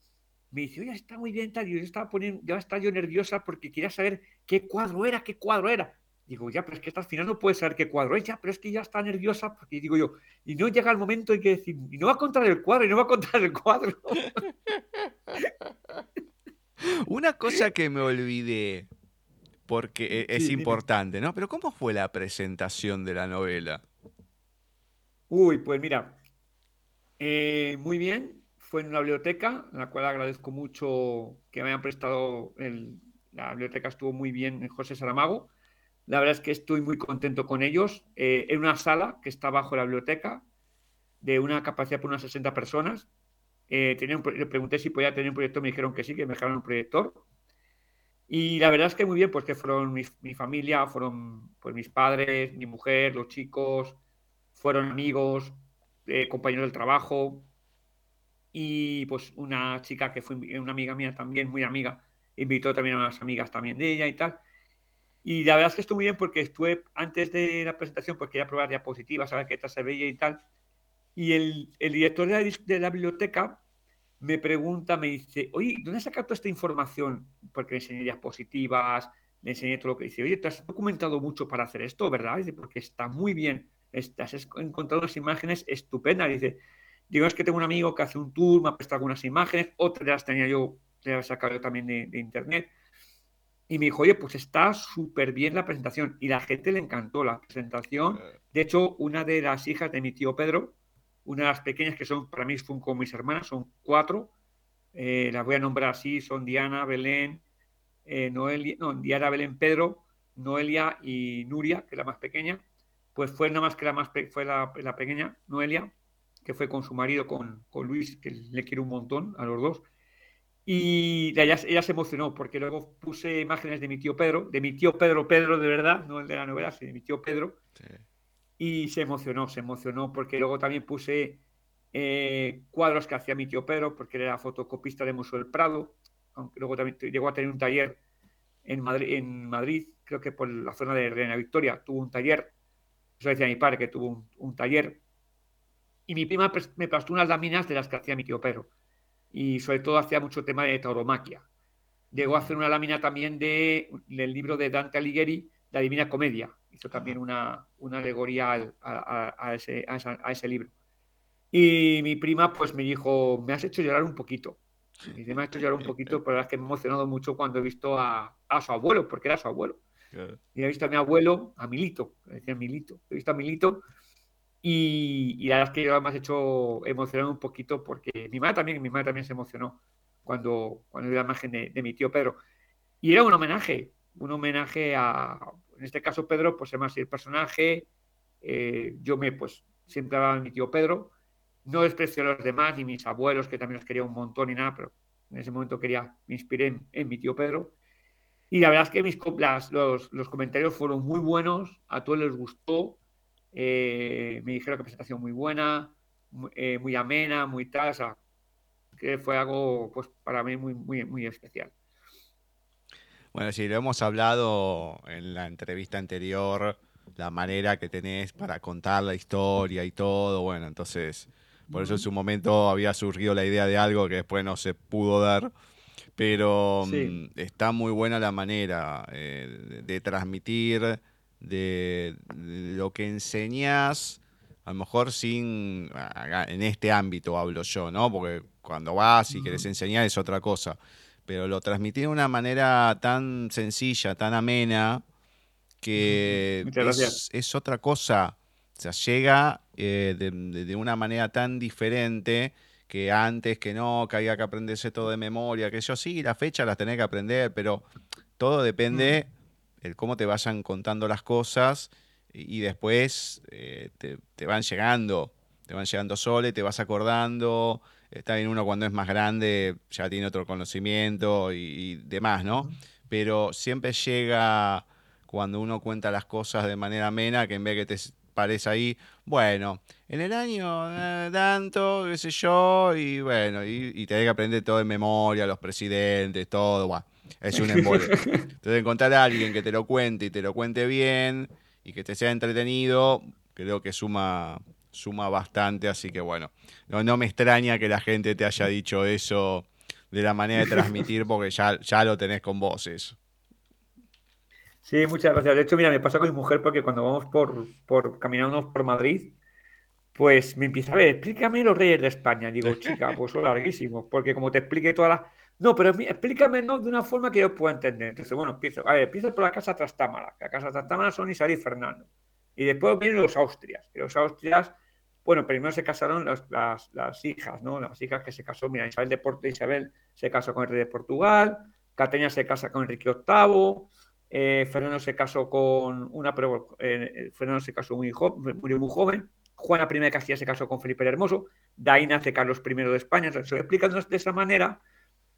[SPEAKER 3] me dice, oye, está muy bien, tal. Y yo estaba poniendo, ya estaba yo nerviosa porque quería saber qué cuadro era, qué cuadro era. Digo, ya, pero es que hasta al final no puedes saber qué cuadro es, ya, pero es que ya está nerviosa porque digo yo, y no llega el momento en que decir, y no va a contar el cuadro, y no va a contar el cuadro.
[SPEAKER 2] Una cosa que me olvidé, porque e, es importante, ¿no? Pero ¿cómo fue la presentación de la novela?
[SPEAKER 3] Uy, pues mira, eh, muy bien, fue en una biblioteca, en la cual agradezco mucho que me hayan prestado, el, la biblioteca estuvo muy bien en José Saramago la verdad es que estoy muy contento con ellos. Eh, en una sala que está bajo la biblioteca, de una capacidad por unas 60 personas. Eh, le pregunté si podía tener un proyector, me dijeron que sí, que me dejaron un proyector. Y la verdad es que muy bien, pues que fueron mi, familia, fueron pues mis padres, mi mujer, los chicos, fueron amigos, eh, compañeros del trabajo. Y pues una chica que fue una amiga mía también, muy amiga, invitó también a unas amigas también de ella y tal. Y la verdad es que estuvo muy bien porque estuve antes de la presentación, porque quería probar diapositivas, saber qué tal se veía y tal. Y el, el director de la, biblioteca me pregunta, me dice, oye, ¿dónde has sacado toda esta información? Porque le enseñé diapositivas, le enseñé todo lo que dice. Oye, te has documentado mucho para hacer esto, ¿verdad? Dice, porque está muy bien. Estás encontrado unas imágenes estupendas. Dice, digo, es que tengo un amigo que hace un tour, me ha prestado algunas imágenes, otras las tenía yo, las he sacado yo también de, de internet. Y me dijo, oye, pues está súper bien la presentación. Y la gente le encantó la presentación. De hecho, una de las hijas de mi tío Pedro, una de las pequeñas que son, para mí, son como mis hermanas, son cuatro. Eh, las voy a nombrar así, son Diana, Belén, eh, Noelia, no, Diana, Belén, Pedro, Noelia y Nuria, que es la más pequeña. Pues fue nada más que la más fue la, pequeña, Noelia, que fue con su marido, con, con Luis, que le quiero un montón a los dos y ella, se emocionó porque luego puse imágenes de mi tío Pedro, de mi tío Pedro Pedro de verdad, no el de la novela, sino de mi tío Pedro. Y se emocionó, se emocionó porque luego también puse eh, cuadros que hacía mi tío Pedro, porque era fotocopista de Museo del Prado. Aunque luego también llegó a tener un taller en Madrid, en Madrid, creo que por la zona de Reina Victoria, tuvo un taller. Eso decía mi padre que tuvo un, un taller. Y mi prima me prestó unas láminas de las que hacía mi tío Pedro y sobre todo hacía mucho tema de tauromaquia. Llegó a hacer una lámina también de, del libro de Dante Alighieri, La Divina Comedia. Hizo también una, una alegoría a, ese, a, ese, libro. Y mi prima pues me dijo, me has hecho llorar un poquito. Me, me ha hecho llorar un poquito, pero es que me he emocionado mucho cuando he visto a, su abuelo, porque era su abuelo. Y he visto a mi abuelo, a Milito, decía Milito. He visto a Milito y, la verdad es que yo me ha hecho emocionar un poquito porque mi madre también, mi madre también se emocionó cuando, cuando vi la imagen de, mi tío Pedro. Y era un homenaje, un homenaje a, en este caso Pedro, pues además el personaje, eh, yo me, pues siempre hablaba de mi tío Pedro, no desprecio a los demás, ni mis abuelos, que también los quería un montón y nada, pero en ese momento quería, me inspiré en, mi tío Pedro. Y la verdad es que mis, los, los comentarios fueron muy buenos, a todos les gustó, eh, me dijeron que presentación muy buena, eh, muy, amena, muy tal, que fue algo pues para mí muy, muy, muy especial.
[SPEAKER 2] Bueno, sí, lo hemos hablado en la entrevista anterior, la manera que tenés para contar la historia y todo, bueno, entonces, por eso en su momento había surgido la idea de algo que después no se pudo dar, pero mm, está muy buena la manera eh, de transmitir de, lo que enseñas, a lo mejor sin, en este ámbito hablo yo, ¿no? Porque cuando vas y quieres enseñar es otra cosa, pero lo transmití de una manera tan sencilla, tan amena, que es, otra cosa. O sea, llega eh, de, una manera tan diferente que antes que no, que había que aprenderse todo de memoria, que yo sí, la fecha las tenés que aprender, pero todo depende el cómo te vayan contando las cosas y, después eh, te, van llegando te van llegando soles, te vas acordando. Está bien uno cuando es más grande, ya tiene otro conocimiento y, demás, ¿no? Pero siempre llega cuando uno cuenta las cosas de manera amena, que en vez que te parece ahí, bueno, en el año eh, tanto, qué sé yo, y bueno, y, te hay que aprender todo de memoria, los presidentes, todo, es un embole. Entonces encontrar a alguien que te lo cuente y te lo cuente bien y que te sea entretenido, creo que suma, suma bastante, así que bueno, no, no me extraña que la gente te haya dicho eso de la manera de transmitir porque ya, ya lo tenés con voces.
[SPEAKER 3] Sí, muchas gracias. De hecho, mira, me pasa con mi mujer porque cuando vamos por, por caminando por Madrid, pues me empieza a ver, explícame los reyes de España. Digo, chica, pues son larguísimos, porque como te explique todas las... No, pero explícame no de una forma que yo pueda entender. Entonces, bueno, empiezo. A ver, empiezo por la casa Trastámara. La casa Trastámara son Isabel y Fernando. Y después vienen los Austrias. Y los Austrias, bueno, primero se casaron las, hijas, ¿no? Las hijas que se casó, mira, Isabel de Porto, Isabel se casó con el rey de Portugal, Catenia se casa con Enrique VIII, eh, Fernando se casó con una, pero eh, Fernando se casó muy joven, murió muy joven. Juana I de Castilla se casó con Felipe el Hermoso. De ahí nace Carlos I de España. Se lo explican de esa manera.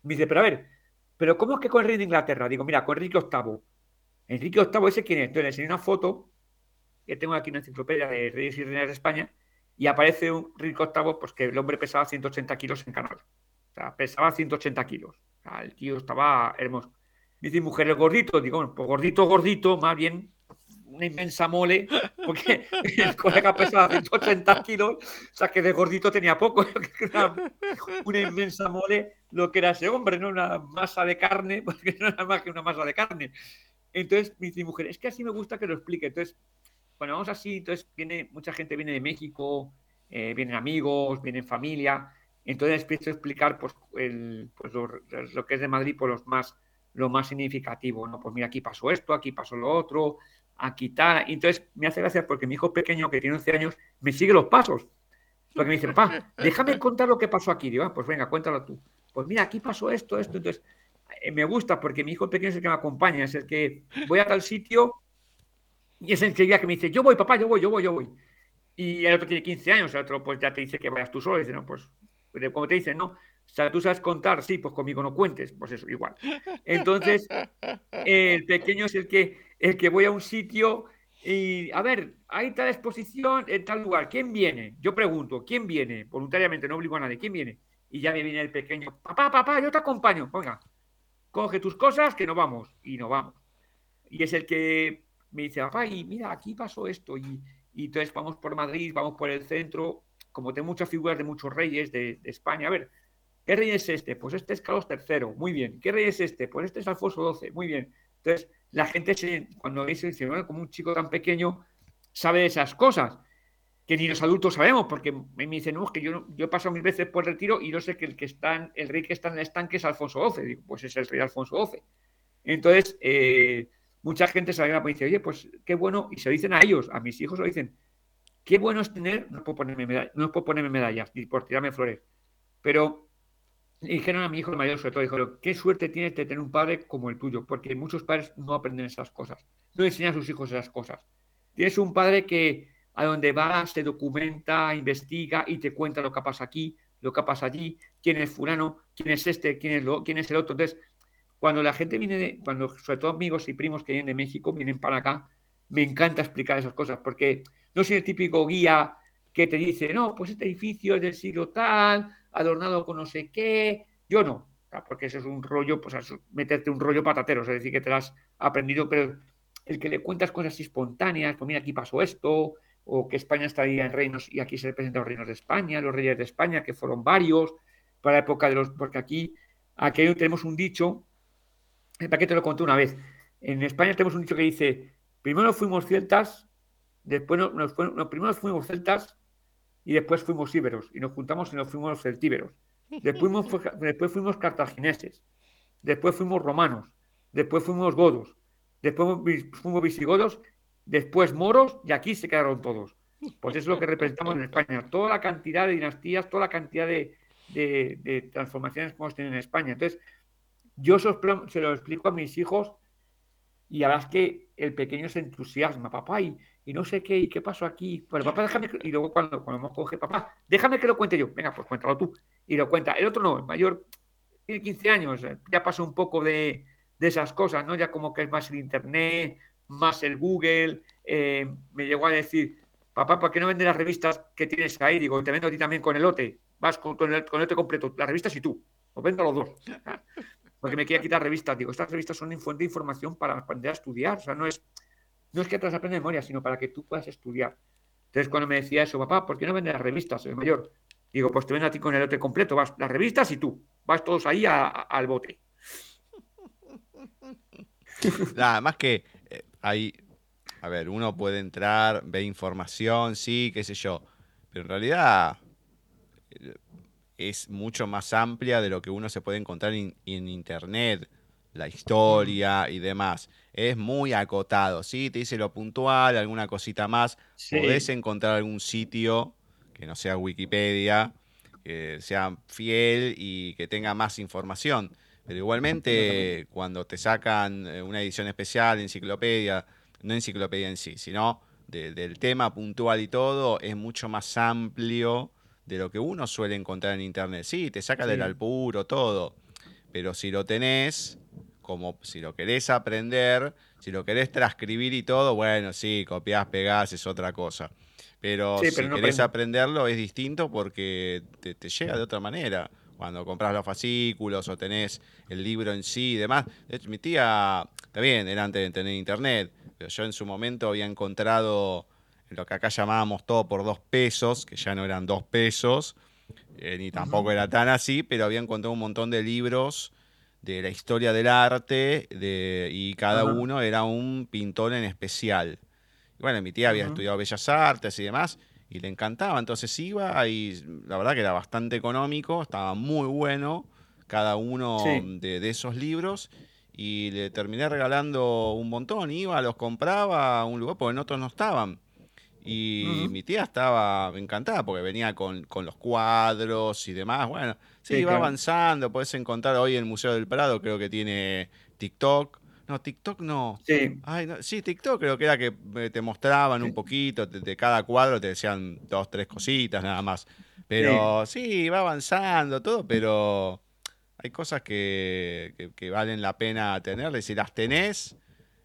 [SPEAKER 3] Me dice, pero a ver, ¿pero cómo es que con el rey de Inglaterra? Digo, mira, con Enrique VIII. Enrique VIII, ¿ese quién es? Entonces le una foto, que tengo aquí una enciclopedia de reyes y reinas de España, y aparece un Enrique VIII, pues que el hombre pesaba 180 kilos en canal. O sea, pesaba 180 kilos. O sea, el tío estaba hermoso. Dice mujer, el gordito. Digo, pues gordito, gordito, más bien una inmensa mole, porque el colega pesaba 180 kilos, o sea que de gordito tenía poco, una, inmensa mole lo que era ese hombre, no una masa de carne, porque no era más que una masa de carne. Entonces dice mujer, es que así me gusta que lo explique. Entonces, bueno, vamos así, entonces viene, mucha gente viene de México, eh, vienen amigos, vienen familia, entonces empiezo a explicar pues, el, pues lo, lo, que es de Madrid por los más lo más significativo, ¿no? Pues mira, aquí pasó esto, aquí pasó lo otro, aquí tal. Y entonces me hace gracia porque mi hijo pequeño, que tiene 11 años, me sigue los pasos. Porque me dice, papá, déjame contar lo que pasó aquí. Digo, ah, pues venga, cuéntalo tú. Pues mira, aquí pasó esto, esto. Entonces, eh, me gusta porque mi hijo pequeño es el que me acompaña, es el que voy a tal sitio y es el que me dice, yo voy, papá, yo voy, yo voy, yo voy. Y el otro tiene 15 años, el otro pues ya te dice que vayas tú solo. Y dice, no, pues, como te dice, no, o sea, tú sabes contar, sí, pues conmigo no cuentes, pues eso, igual. Entonces, el pequeño es el que, el que voy a un sitio y, a ver, hay tal exposición en tal lugar, ¿quién viene? Yo pregunto, ¿quién viene? Voluntariamente, no obligo a nadie, ¿quién viene? Y ya me viene el pequeño, papá, papá, yo te acompaño, venga, coge tus cosas que nos vamos, y nos vamos. Y es el que me dice, papá, y mira, aquí pasó esto, y, entonces vamos por Madrid, vamos por el centro, como tengo muchas figuras de muchos reyes de, de España, a ver, ¿Qué rey es este? Pues este es Carlos III, muy bien. ¿Qué rey es este? Pues este es Alfonso XII, muy bien. Entonces, la gente se, cuando dice, bueno, como un chico tan pequeño sabe esas cosas, que ni los adultos sabemos, porque me dicen, no, es que yo, yo he pasado mil veces por el retiro y no sé que el que está el rey que está en el estanque es Alfonso XII. Digo, pues es el rey Alfonso XII. Entonces, eh, mucha gente se la y dice, oye, pues qué bueno, y se lo dicen a ellos, a mis hijos lo dicen, qué bueno es tener, no puedo ponerme medallas, no puedo ponerme medallas, ni por tirarme flores, pero y dijeron a mi hijo mayor, sobre todo, dijo, qué suerte tienes de tener un padre como el tuyo, porque muchos padres no aprenden esas cosas, no enseñan a sus hijos esas cosas. Tienes un padre que a donde vas se documenta, investiga y te cuenta lo que pasa aquí, lo que pasa allí, quién es fulano, quién es este, quién es, lo, quién es el otro. Entonces, cuando la gente viene, de, cuando sobre todo amigos y primos que vienen de México, vienen para acá, me encanta explicar esas cosas, porque no soy el típico guía que te dice, no, pues este edificio es del siglo tal, adornado con no sé qué. Yo no, porque ese es un rollo, pues meterte un rollo patatero, es decir, que te lo has aprendido, pero el que le cuentas cosas espontáneas, pues mira, aquí pasó esto, o que España estaría en reinos y aquí se representan los reinos de España, los reyes de España, que fueron varios, para la época de los, porque aquí, aquí tenemos un dicho, para que te lo conté una vez, en España tenemos un dicho que dice, primero fuimos celtas, después nos, nos, primero fuimos celtas, y después fuimos íberos y nos juntamos y nos fuimos celtíberos. Después, después fuimos cartagineses, después fuimos romanos, después fuimos godos, después fuimos visigodos, después moros y aquí se quedaron todos. Pues eso es lo que representamos en España. Toda la cantidad de dinastías, toda la cantidad de, de, transformaciones que hemos tenido en España. Entonces, yo se lo explico a mis hijos y a las que el pequeño se entusiasma, papá, y no sé qué, y qué pasó aquí. Pero papá, déjame. Y luego cuando, cuando me coge, papá, déjame que lo cuente yo. Venga, pues cuéntalo tú. Y lo cuenta. El otro no, el mayor, tiene 15 años, eh, ya pasó un poco de, de esas cosas, ¿no? Ya como que es más el Internet, más el Google. Eh, me llegó a decir, papá, ¿por qué no vendes las revistas que tienes ahí? Digo, te vendo a ti también con el lote. Vas con, el, con el lote completo, las revistas y tú. Os vendo los dos. Porque me quería quitar revistas. Digo, estas revistas son fuente de información para aprender a estudiar. O sea, no es no es que te las aprendas de memoria, sino para que tú puedas estudiar. Entonces, cuando me decía eso, papá, ¿por qué no vendes las revistas, el mayor? Digo, pues te vendo a ti con el lote completo, vas las revistas y tú, vas todos ahí al bote.
[SPEAKER 2] Nada más que eh, ahí, a ver, uno puede entrar, ve información, sí, qué sé yo, pero en realidad eh, es mucho más amplia de lo que uno se puede encontrar en internet la historia y demás. Es muy acotado, ¿sí? Te dice lo puntual, alguna cosita más. Podés encontrar algún sitio que no sea Wikipedia, que sea fiel y que tenga más información. Pero igualmente, cuando te sacan eh, una edición especial, enciclopedia, no enciclopedia en sí, sino del tema puntual y todo, es mucho más amplio de lo que uno suele encontrar en internet. Sí, te saca del alpuro, todo. Pero si lo tenés, como si lo querés aprender, si lo querés transcribir y todo, bueno, sí, copiás, pegás, es otra cosa. Pero si querés aprenderlo es distinto porque te, llega de otra manera. Cuando compras los fascículos o tenés el libro en sí y demás. De hecho, mi tía, bien, era antes de tener internet, pero yo en su momento había encontrado lo que acá llamábamos todo por dos pesos, que ya no eran dos pesos, eh, ni tampoco era tan así, pero había encontrado un montón de libros de la historia del arte de, y cada uno era un pintor en especial. bueno, mi tía había estudiado Bellas Artes y demás y le encantaba, entonces iba y la verdad que era bastante económico, estaba muy bueno cada uno de, esos libros y le terminé regalando un montón, iba, los compraba a un lugar porque en otros no estaban. Y mi tía estaba encantada porque venía con, los cuadros y demás. Bueno, sí, va avanzando. Puedes encontrar hoy en el Museo del Prado, creo que tiene TikTok. No, TikTok no. Sí. sí, TikTok creo que era que eh, te mostraban un poquito de, cada cuadro, te decían dos, tres cositas nada más. Pero sí. va avanzando todo, pero hay cosas que, que, valen la pena tener. Y si las tenés,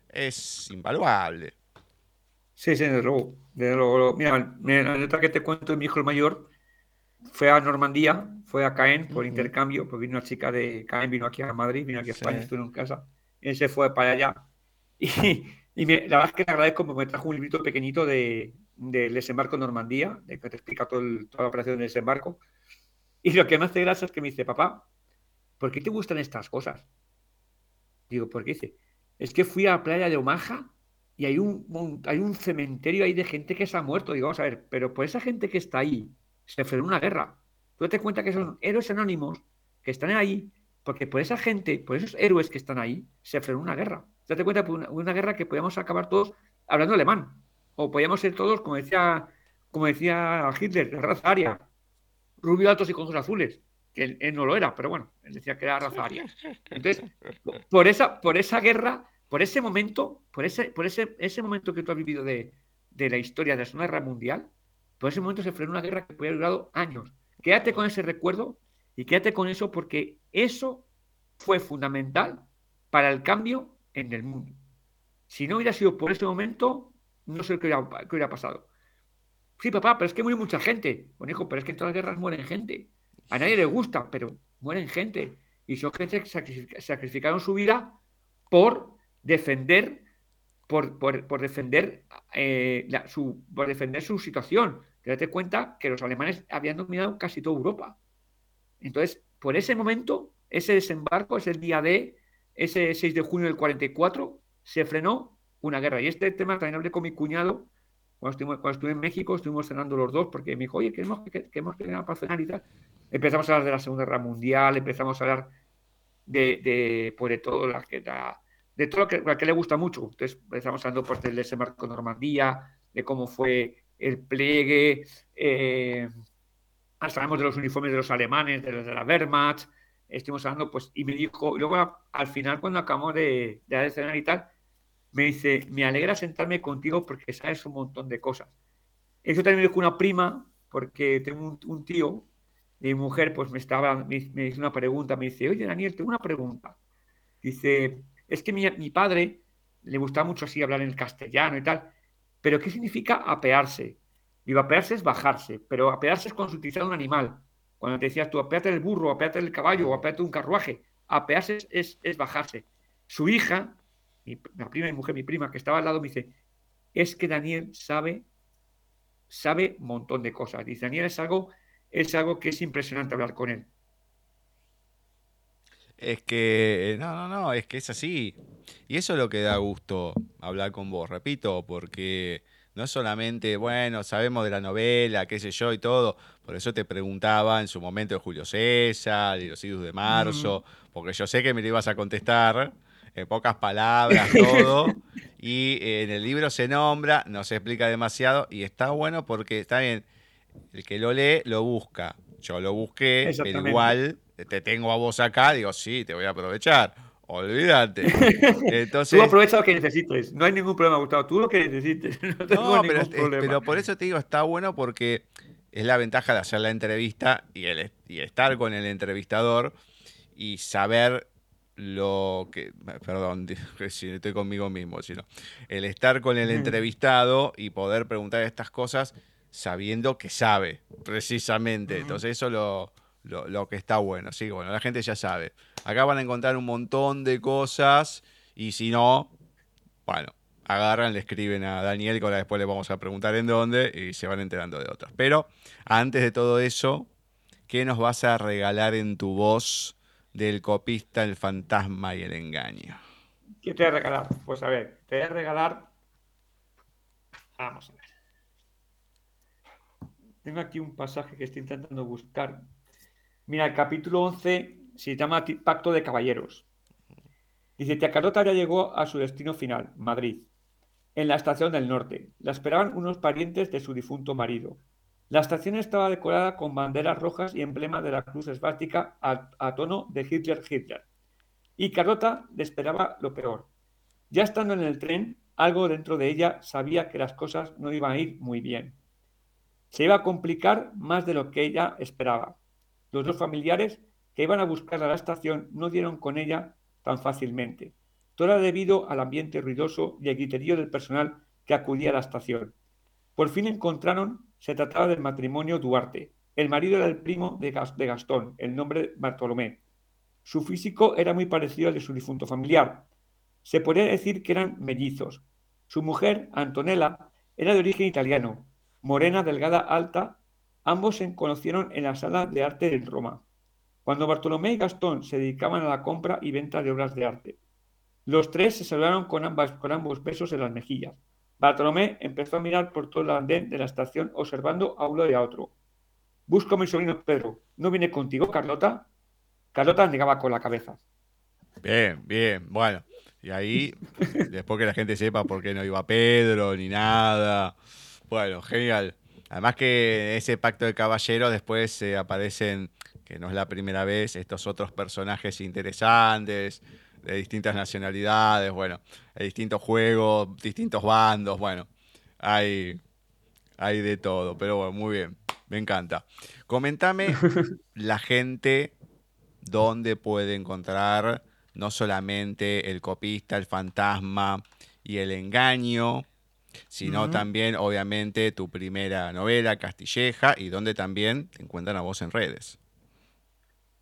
[SPEAKER 2] es invaluable.
[SPEAKER 3] Sí, sí, desde luego. Mira, la nota que te cuento de mi hijo el mayor fue a Normandía, fue a Caen por intercambio, porque vino una chica de Caen, vino aquí a Madrid, vino aquí a España, estuvo en casa, y él se fue para allá. Y, la verdad es que le agradezco porque me trajo un librito pequeñito de, del desembarco en Normandía, de que te explica todo toda la operación del desembarco. Y lo que me hace gracia es que me dice, papá, ¿por qué te gustan estas cosas? Digo, ¿por qué dice? Es que fui a la playa de Omaha y hay un, hay un cementerio ahí de gente que se ha muerto. Digo, vamos a ver, pero por esa gente que está ahí, se frenó una guerra. Tú te cuenta que son héroes anónimos que están ahí, porque por esa gente, por esos héroes que están ahí, se frenó una guerra. Date cuenta de una, guerra que podíamos acabar todos hablando alemán. O podíamos ser todos, como decía, como decía Hitler, de raza aria, rubio altos y con ojos azules. Que él, no lo era, pero bueno, él decía que era raza aria. Entonces, por esa, por esa guerra por ese momento, por ese, por ese, ese momento que tú has vivido de, la historia de la Segunda Guerra Mundial, por ese momento se frenó una guerra que puede haber durado años. Quédate con ese recuerdo y quédate con eso porque eso fue fundamental para el cambio en el mundo. Si no hubiera sido por ese momento, no sé qué hubiera, pasado. Sí, papá, pero es que muere mucha gente. Bueno, hijo, pero es que en todas las guerras mueren gente. A nadie le gusta, pero mueren gente. Y son gente que sacrificaron su vida por defender por, por, defender eh, su, por defender su situación. Date cuenta que los alemanes habían dominado casi toda Europa. Entonces, por ese momento, ese desembarco, ese día de, ese 6 de junio del 44, se frenó una guerra. Y este tema también hablé con mi cuñado cuando, cuando estuve en México, estuvimos cenando los dos, porque me dijo, oye, queremos que, que para cenar y tal. Empezamos a hablar de la Segunda Guerra Mundial, empezamos a hablar de, de, pues, de todo la, la, de todo lo que, que le gusta mucho. Entonces, estamos hablando pues, del desembarco de Normandía, de cómo fue el pliegue, eh, de los uniformes de los alemanes, de los de la Wehrmacht, estuvimos hablando, pues, y me dijo, y luego al final, cuando acabamos de, de cenar y tal, me dice, me alegra sentarme contigo porque sabes un montón de cosas. Eso también me dijo una prima, porque tengo un, tío, mi mujer, pues me estaba, me, hizo una pregunta, me dice, oye Daniel, tengo una pregunta. Dice, es que mi, mi padre le gustaba mucho así hablar en castellano y tal, pero ¿qué significa apearse? Digo, apearse es bajarse, pero apearse es cuando se utiliza un animal. Cuando te decías tú, apeate del burro, apeate del caballo o apeate un carruaje, apearse es, es, bajarse. Su hija, la prima mi mujer, mi prima, que estaba al lado, me dice, es que Daniel sabe, sabe un montón de cosas. Dice, Daniel es algo, es algo que es impresionante hablar con él.
[SPEAKER 2] Es que, no, no, no, es que es así. Y eso es lo que da gusto hablar con vos, repito, porque no solamente, bueno, sabemos de la novela, qué sé yo y todo, por eso te preguntaba en su momento de Julio César y los idus de marzo, porque yo sé que me lo ibas a contestar en pocas palabras, todo, y en el libro se nombra, no se explica demasiado, y está bueno porque está bien, el que lo lee lo busca, yo lo busqué, pero igual te tengo a vos acá, digo, sí, te voy a aprovechar. Olvídate.
[SPEAKER 3] Entonces, tú aprovecha lo que necesites. No hay ningún problema, Gustavo. Tú lo que necesites. No, tengo
[SPEAKER 2] pero, ningún problema. pero por eso te digo, está bueno porque es la ventaja de hacer la entrevista y, el, y estar con el entrevistador y saber lo que. Perdón, si estoy conmigo mismo, sino. El estar con el entrevistado y poder preguntar estas cosas sabiendo que sabe, precisamente. Entonces, eso lo lo, que está bueno. Así que bueno, la gente ya sabe. Acá van a encontrar un montón de cosas y si no, bueno, agarran, le escriben a Daniel, que ahora después le vamos a preguntar en dónde y se van enterando de otras. Pero antes de todo eso, ¿qué nos vas a regalar en tu voz del copista, el fantasma y el engaño?
[SPEAKER 3] ¿Qué te voy a regalar? Pues a ver, te voy a regalar... Vamos a ver. Tengo aquí un pasaje que estoy intentando buscar Mira, el capítulo 11 se llama Pacto de Caballeros. Dice, Tía Carlota ya llegó a su destino final, Madrid, en la estación del norte. La esperaban unos parientes de su difunto marido. La estación estaba decorada con banderas rojas y emblema de la cruz esvástica a, tono de Hitler-Hitler. Y Carlota le esperaba lo peor. Ya estando en el tren, algo dentro de ella sabía que las cosas no iban a ir muy bien. Se iba a complicar más de lo que ella esperaba. Los dos familiares que iban a buscar a la estación no dieron con ella tan fácilmente. Todo era debido al ambiente ruidoso y el griterío del personal que acudía a la estación. Por fin encontraron, se trataba del matrimonio Duarte. El marido era el primo de, Gastón, el nombre Bartolomé. Su físico era muy parecido al de su difunto familiar. Se podría decir que eran mellizos. Su mujer, Antonella, era de origen italiano, morena, delgada, alta Ambos se conocieron en la sala de arte en Roma, cuando Bartolomé y Gastón se dedicaban a la compra y venta de obras de arte. Los tres se saludaron con, ambos besos en las mejillas. Bartolomé empezó a mirar por todo el andén de la estación observando a uno y a otro. Busco a mi sobrino Pedro. ¿No viene contigo, Carlota? Carlota negaba con la cabeza.
[SPEAKER 2] Bien, bien. Bueno, y ahí, después que la gente sepa por qué no iba Pedro ni nada. Bueno, genial. Además que ese pacto de caballeros después eh, aparecen, que no es la primera vez, estos otros personajes interesantes de distintas nacionalidades, bueno, hay distintos juegos, distintos bandos, bueno, hay, hay de todo, pero bueno, muy bien, me encanta. Comentame la gente dónde puede encontrar no solamente el copista, el fantasma y el engaño, sino también, obviamente, tu primera novela, Castilleja, y donde también te encuentran a vos en redes.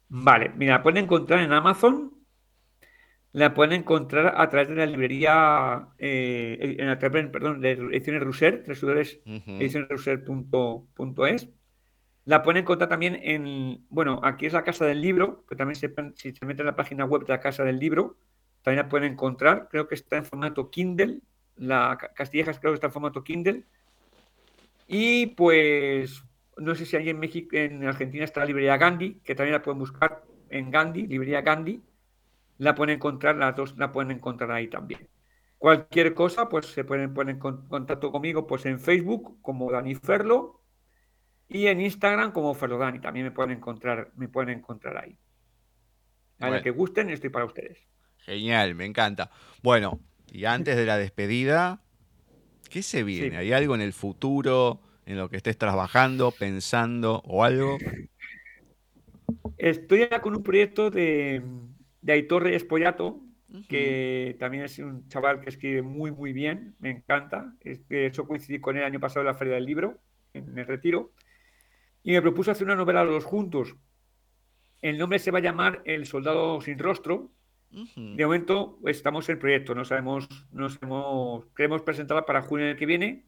[SPEAKER 3] Vale, mira, la pueden encontrar en Amazon, la pueden encontrar a través de la librería, eh, en la, perdón, de Ediciones Russer, www.edicionesrusser.es. La pueden encontrar también en, bueno, aquí es la Casa del Libro, que también se, si se meten en la página web de la Casa del Libro, también la pueden encontrar, creo que está en formato Kindle, la Castillejas creo que está en formato Kindle. Y pues no sé si hay en México, en Argentina está la librería Gandhi, que también la pueden buscar en Gandhi, librería Gandhi. La pueden encontrar, las dos la pueden encontrar ahí también. Cualquier cosa, pues se pueden poner en contacto conmigo pues en Facebook como Dani Ferlo y en Instagram como Ferlo Dani. También me pueden encontrar, me pueden encontrar ahí. A que gusten, estoy para ustedes.
[SPEAKER 2] Genial, me encanta. Bueno, Y antes de la despedida, ¿qué se viene? ¿Hay algo en el futuro en lo que estés trabajando, pensando o algo?
[SPEAKER 3] Estoy con un proyecto de, de Aitor Reyes Pollato, que también es un chaval que escribe muy, muy bien, me encanta. De hecho, coincidí con él el año pasado en la Feria del Libro, en el Retiro, y me propuso hacer una novela los juntos. El nombre se va a llamar El Soldado Sin Rostro. De momento estamos en proyecto, no sabemos, no sabemos, queremos presentarla para junio del que viene.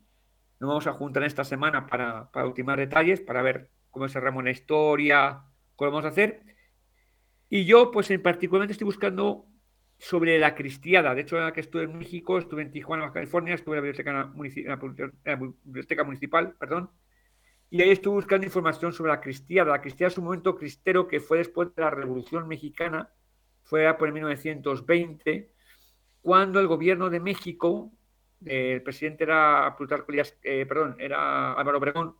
[SPEAKER 3] Nos vamos a juntar esta semana para, para ultimar detalles, para ver cómo cerramos la historia, cómo vamos a hacer. Y yo, pues en particular, estoy buscando sobre la cristiada. De hecho, en la que estuve en México, estuve en Tijuana, California, estuve en la biblioteca, la biblioteca municipal, perdón, y ahí estuve buscando información sobre la cristiada. La cristiada es un momento cristero que fue después de la Revolución Mexicana, fue por el 1920, cuando el gobierno de México, el presidente era Plutarco eh, perdón, era Álvaro Obregón,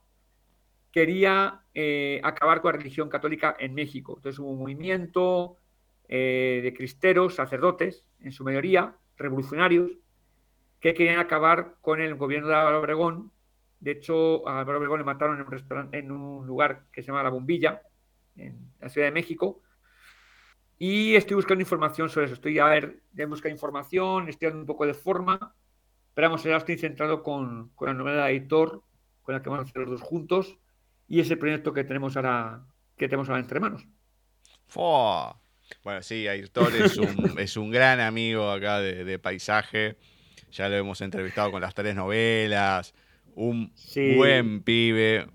[SPEAKER 3] quería eh, acabar con la religión católica en México. Entonces hubo un movimiento eh, de cristeros, sacerdotes, en su mayoría, revolucionarios, que querían acabar con el gobierno de Álvaro Obregón. De hecho, a Álvaro Obregón le mataron en un, restaurante, en un lugar que se llama La Bombilla, en la Ciudad de México. Y estoy buscando información sobre eso. Estoy a ver, de buscar información, estoy dando un poco de forma. Pero vamos, ya estoy centrado con, con la novela de Editor, con la que vamos a hacer los dos juntos y ese proyecto que tenemos ahora, que tenemos ahora entre manos.
[SPEAKER 2] Bueno, sí, Ayrton es un, es un gran amigo acá de, paisaje. Ya lo hemos entrevistado con las tres novelas. Un buen pibe,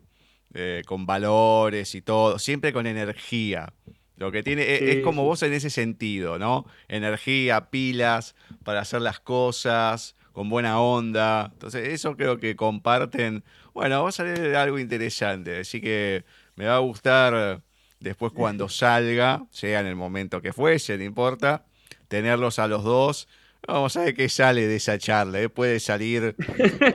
[SPEAKER 2] eh, con valores y todo, siempre con energía. Lo que tiene e, es, como vos en ese sentido, ¿no? Energía, pilas para hacer las cosas, con buena onda. Entonces, eso creo que comparten. Bueno, va a salir algo interesante, así que me va a gustar después cuando salga, sea en el momento que fuese, no importa, tenerlos a los dos. Vamos a ver qué sale de esa charla. ¿eh? Puede salir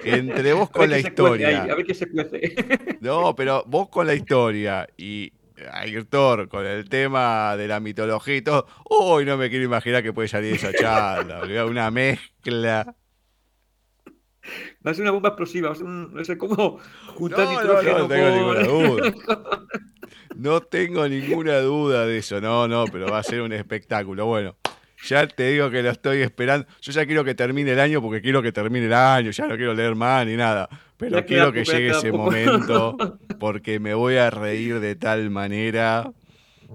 [SPEAKER 2] entre vos con la historia.
[SPEAKER 3] a ver qué se puede.
[SPEAKER 2] No, pero vos con la historia y Ayrtor con el tema de la mitología y todo. Uy, no me quiero imaginar que puede salir esa charla. Una mezcla.
[SPEAKER 3] Va a ser una bomba explosiva, va a ser, un, no sé cómo juntar
[SPEAKER 2] no, no, no, tengo ninguna duda. No tengo ninguna duda de eso, no, no, pero va a ser un espectáculo. Bueno, ya te digo que lo estoy esperando. Yo ya quiero que termine el año porque quiero que termine el año, ya no quiero leer más ni nada. Pero quiero que llegue ese momento porque me voy a reír de tal manera.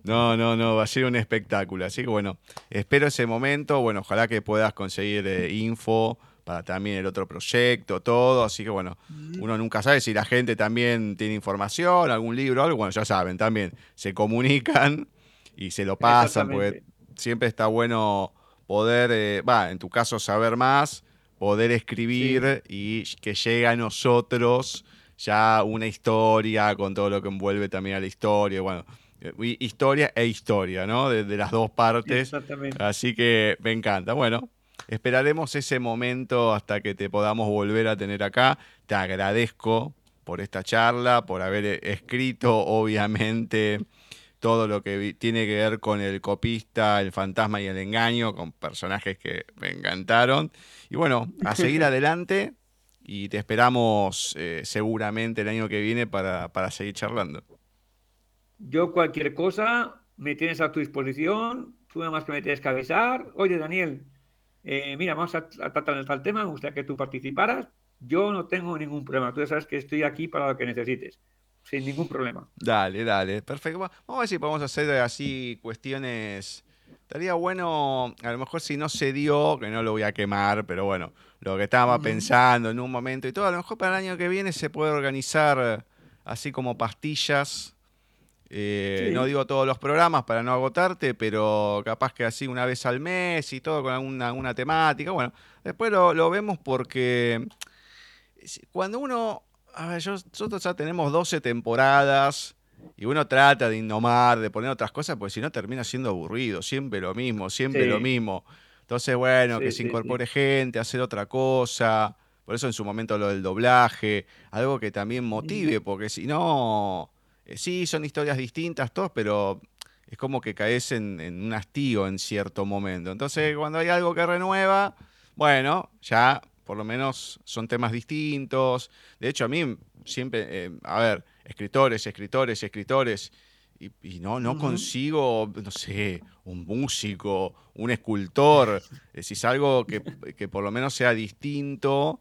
[SPEAKER 2] No, no, no, va a ser un espectáculo. Así que bueno, espero ese momento. Bueno, ojalá que puedas conseguir eh, info para también el otro proyecto, todo. Así que bueno, uno nunca sabe si la gente también tiene información, algún libro, algo. Bueno, ya saben, también se comunican y se lo pasan, porque siempre está bueno poder, eh, va, en tu caso, saber más, poder escribir y que llegue a nosotros ya una historia con todo lo que envuelve también a la historia. Bueno, eh, historia e historia, ¿no? De, de las dos partes. Exactamente. Así que me encanta. Bueno, Esperaremos ese momento hasta que te podamos volver a tener acá. Te agradezco por esta charla, por haber escrito, obviamente, todo lo que tiene que ver con el copista, el fantasma y el engaño, con personajes que me encantaron. Y bueno, a seguir adelante y te esperamos eh, seguramente el año que viene para, para seguir charlando.
[SPEAKER 3] Yo cualquier cosa me tienes a tu disposición, tú nada más que me tienes que avisar. Oye, Daniel, eh, mira, vamos a, tratar tal tema, me gustaría que tú participaras. Yo no tengo ningún problema, tú sabes que estoy aquí para lo que necesites, sin ningún problema.
[SPEAKER 2] Dale, dale, perfecto. Vamos a ver si podemos hacer así cuestiones... Estaría bueno, a lo mejor si no se dio, que no lo voy a quemar, pero bueno, lo que estaba pensando en un momento y todo, a lo mejor para el año que viene se puede organizar así como pastillas eh, no digo todos los programas para no agotarte, pero capaz que así una vez al mes y todo con alguna, temática. Bueno, después lo, vemos porque cuando uno, a ver, nosotros ya tenemos 12 temporadas y uno trata de innomar, de poner otras cosas, porque si no termina siendo aburrido, siempre lo mismo, siempre lo mismo. Entonces, bueno, que se incorpore gente, hacer otra cosa. Por eso en su momento lo del doblaje, algo que también motive, porque si no eh, sí, son historias distintas, todos, pero es como que caes en, un hastío en cierto momento. Entonces, cuando hay algo que renueva, bueno, ya por lo menos son temas distintos. De hecho, a mí siempre, eh, a ver, escritores, escritores, escritores, y, no, no consigo, no sé, un músico, un escultor, es algo que, por lo menos sea distinto,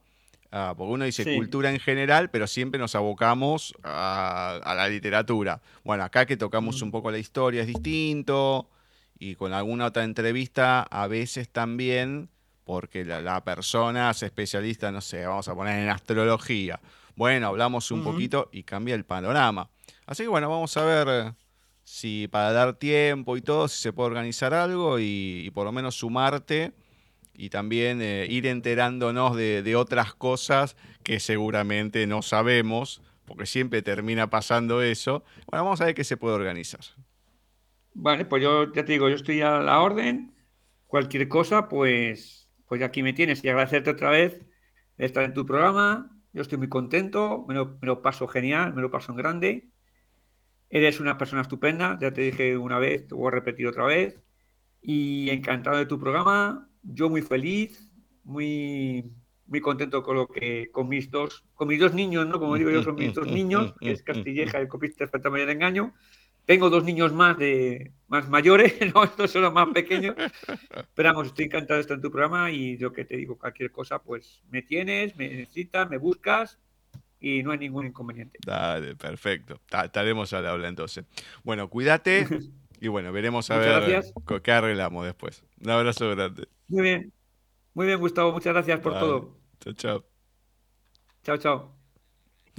[SPEAKER 2] ah, porque uno dice cultura en general, pero siempre nos abocamos a, la literatura. Bueno, acá que tocamos un poco la historia es distinto, y con alguna otra entrevista a veces también, porque la, persona es especialista, no sé, vamos a poner en astrología. Bueno, hablamos un poquito y cambia el panorama. Así que bueno, vamos a ver si para dar tiempo y todo, si se puede organizar algo y, por lo menos sumarte y también eh, ir enterándonos de, otras cosas que seguramente no sabemos, porque siempre termina pasando eso. Bueno, vamos a ver qué se puede organizar.
[SPEAKER 3] Vale, pues yo ya te digo, yo estoy a la orden. Cualquier cosa, pues, pues aquí me tienes. Y agradecerte otra vez de estar en tu programa. Yo estoy muy contento, me lo, me lo paso genial, me lo paso en grande. Eres una persona estupenda, ya te dije una vez, te voy a repetir otra vez. Y encantado de tu programa, yo muy feliz, muy, muy contento con lo que, con mis dos, con mis dos niños, ¿no? Como digo yo, son mis dos niños, que es Castilleja, el copista de Mayor Engaño. Tengo dos niños más de más mayores, no, estos son los más pequeños. Pero vamos, estoy encantado de estar en tu programa y yo que te digo cualquier cosa, pues me tienes, me necesitas, me buscas y no hay ningún inconveniente.
[SPEAKER 2] Dale, perfecto. Estaremos al habla entonces. Bueno, cuídate y bueno, veremos a ver qué arreglamos después. Un abrazo grande.
[SPEAKER 3] Muy bien. Muy bien, Gustavo. Muchas gracias por todo.
[SPEAKER 2] Chao, chao.
[SPEAKER 3] Chao, chao.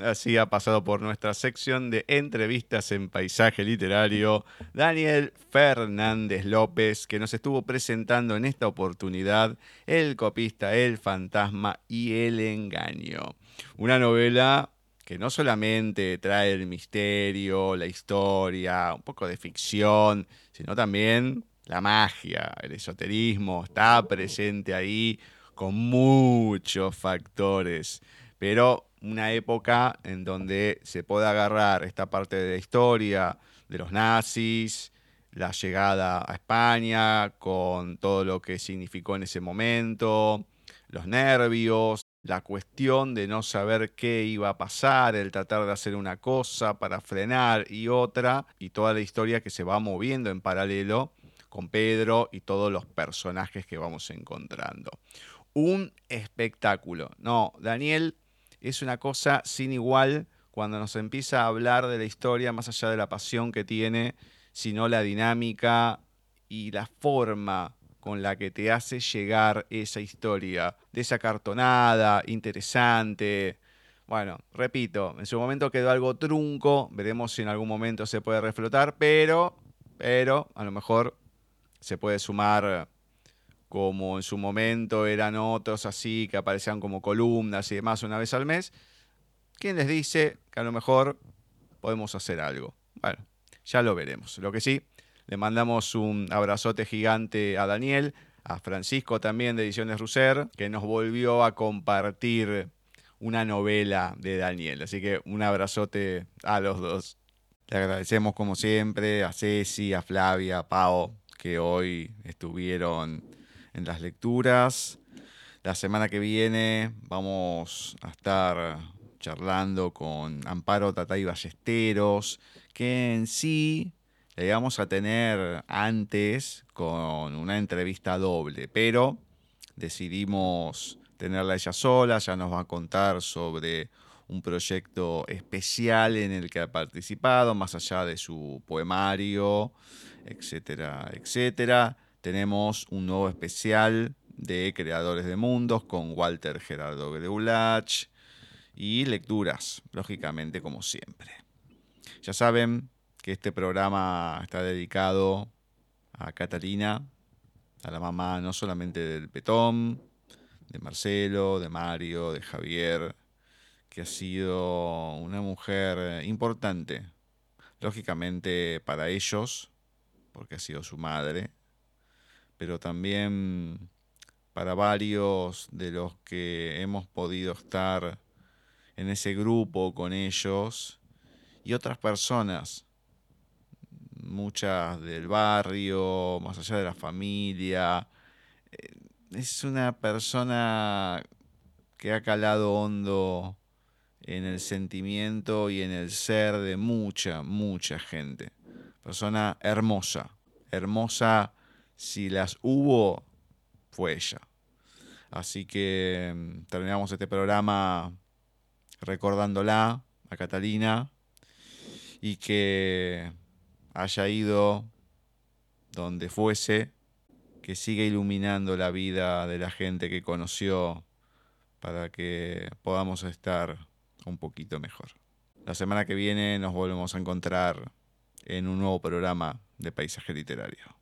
[SPEAKER 2] Así ha pasado por nuestra sección de entrevistas en paisaje literario Daniel Fernández López, que nos estuvo presentando en esta oportunidad El copista, el fantasma y el engaño. Una novela que no solamente trae el misterio, la historia, un poco de ficción, sino también la magia, el esoterismo, está presente ahí con muchos factores, pero una época en donde se puede agarrar esta parte de la historia de los nazis, la llegada a España, con todo lo que significó en ese momento, los nervios, la cuestión de no saber qué iba a pasar, el tratar de hacer una cosa para frenar y otra, y toda la historia que se va moviendo en paralelo con Pedro y todos los personajes que vamos encontrando. Un espectáculo. No, Daniel es una cosa sin igual cuando nos empieza a hablar de la historia, más allá de la pasión que tiene, sino la dinámica y la forma con la que te hace llegar esa historia, desacartonada, interesante. Bueno, repito, en su momento quedó algo trunco, veremos si en algún momento se puede reflotar, pero, pero a lo mejor se puede sumar como en su momento eran otros así, que aparecían como columnas y demás una vez al mes. ¿Quién les dice que a lo mejor podemos hacer algo? Bueno, ya lo veremos. Lo que sí, le mandamos un abrazote gigante a Daniel, a Francisco también de Ediciones Russer, que nos volvió a compartir una novela de Daniel. Así que un abrazote a los dos. Le agradecemos como siempre a Ceci, a Flavia, a Pau, que hoy estuvieron en las lecturas. La semana que viene vamos a estar charlando con Amparo Tatay Ballesteros, que en sí la íbamos a tener antes con una entrevista doble, pero decidimos tenerla ella sola, ya nos va a contar sobre un proyecto especial en el que ha participado, más allá de su poemario, etcétera, etcétera. Tenemos un nuevo especial de Creadores de Mundos con Walter Gerardo Greulach y lecturas, lógicamente, como siempre. Ya saben, que este programa está dedicado a Catalina, a la mamá no solamente del Petón, de Marcelo, de Mario, de Javier, que ha sido una mujer importante, lógicamente para ellos, porque ha sido su madre, pero también para varios de los que hemos podido estar en ese grupo con ellos y otras personas muchas del barrio, más allá de la familia. Eh, es una persona que ha calado hondo en el sentimiento y en el ser de mucha, mucha gente. Persona hermosa, hermosa, si las hubo, fue ella. Así que mm, terminamos este programa recordándola a Catalina y que haya ido donde fuese, que siga iluminando la vida de la gente que conoció para que podamos estar un poquito mejor. La semana que viene nos volvemos a encontrar en un nuevo programa de Paisaje Literario.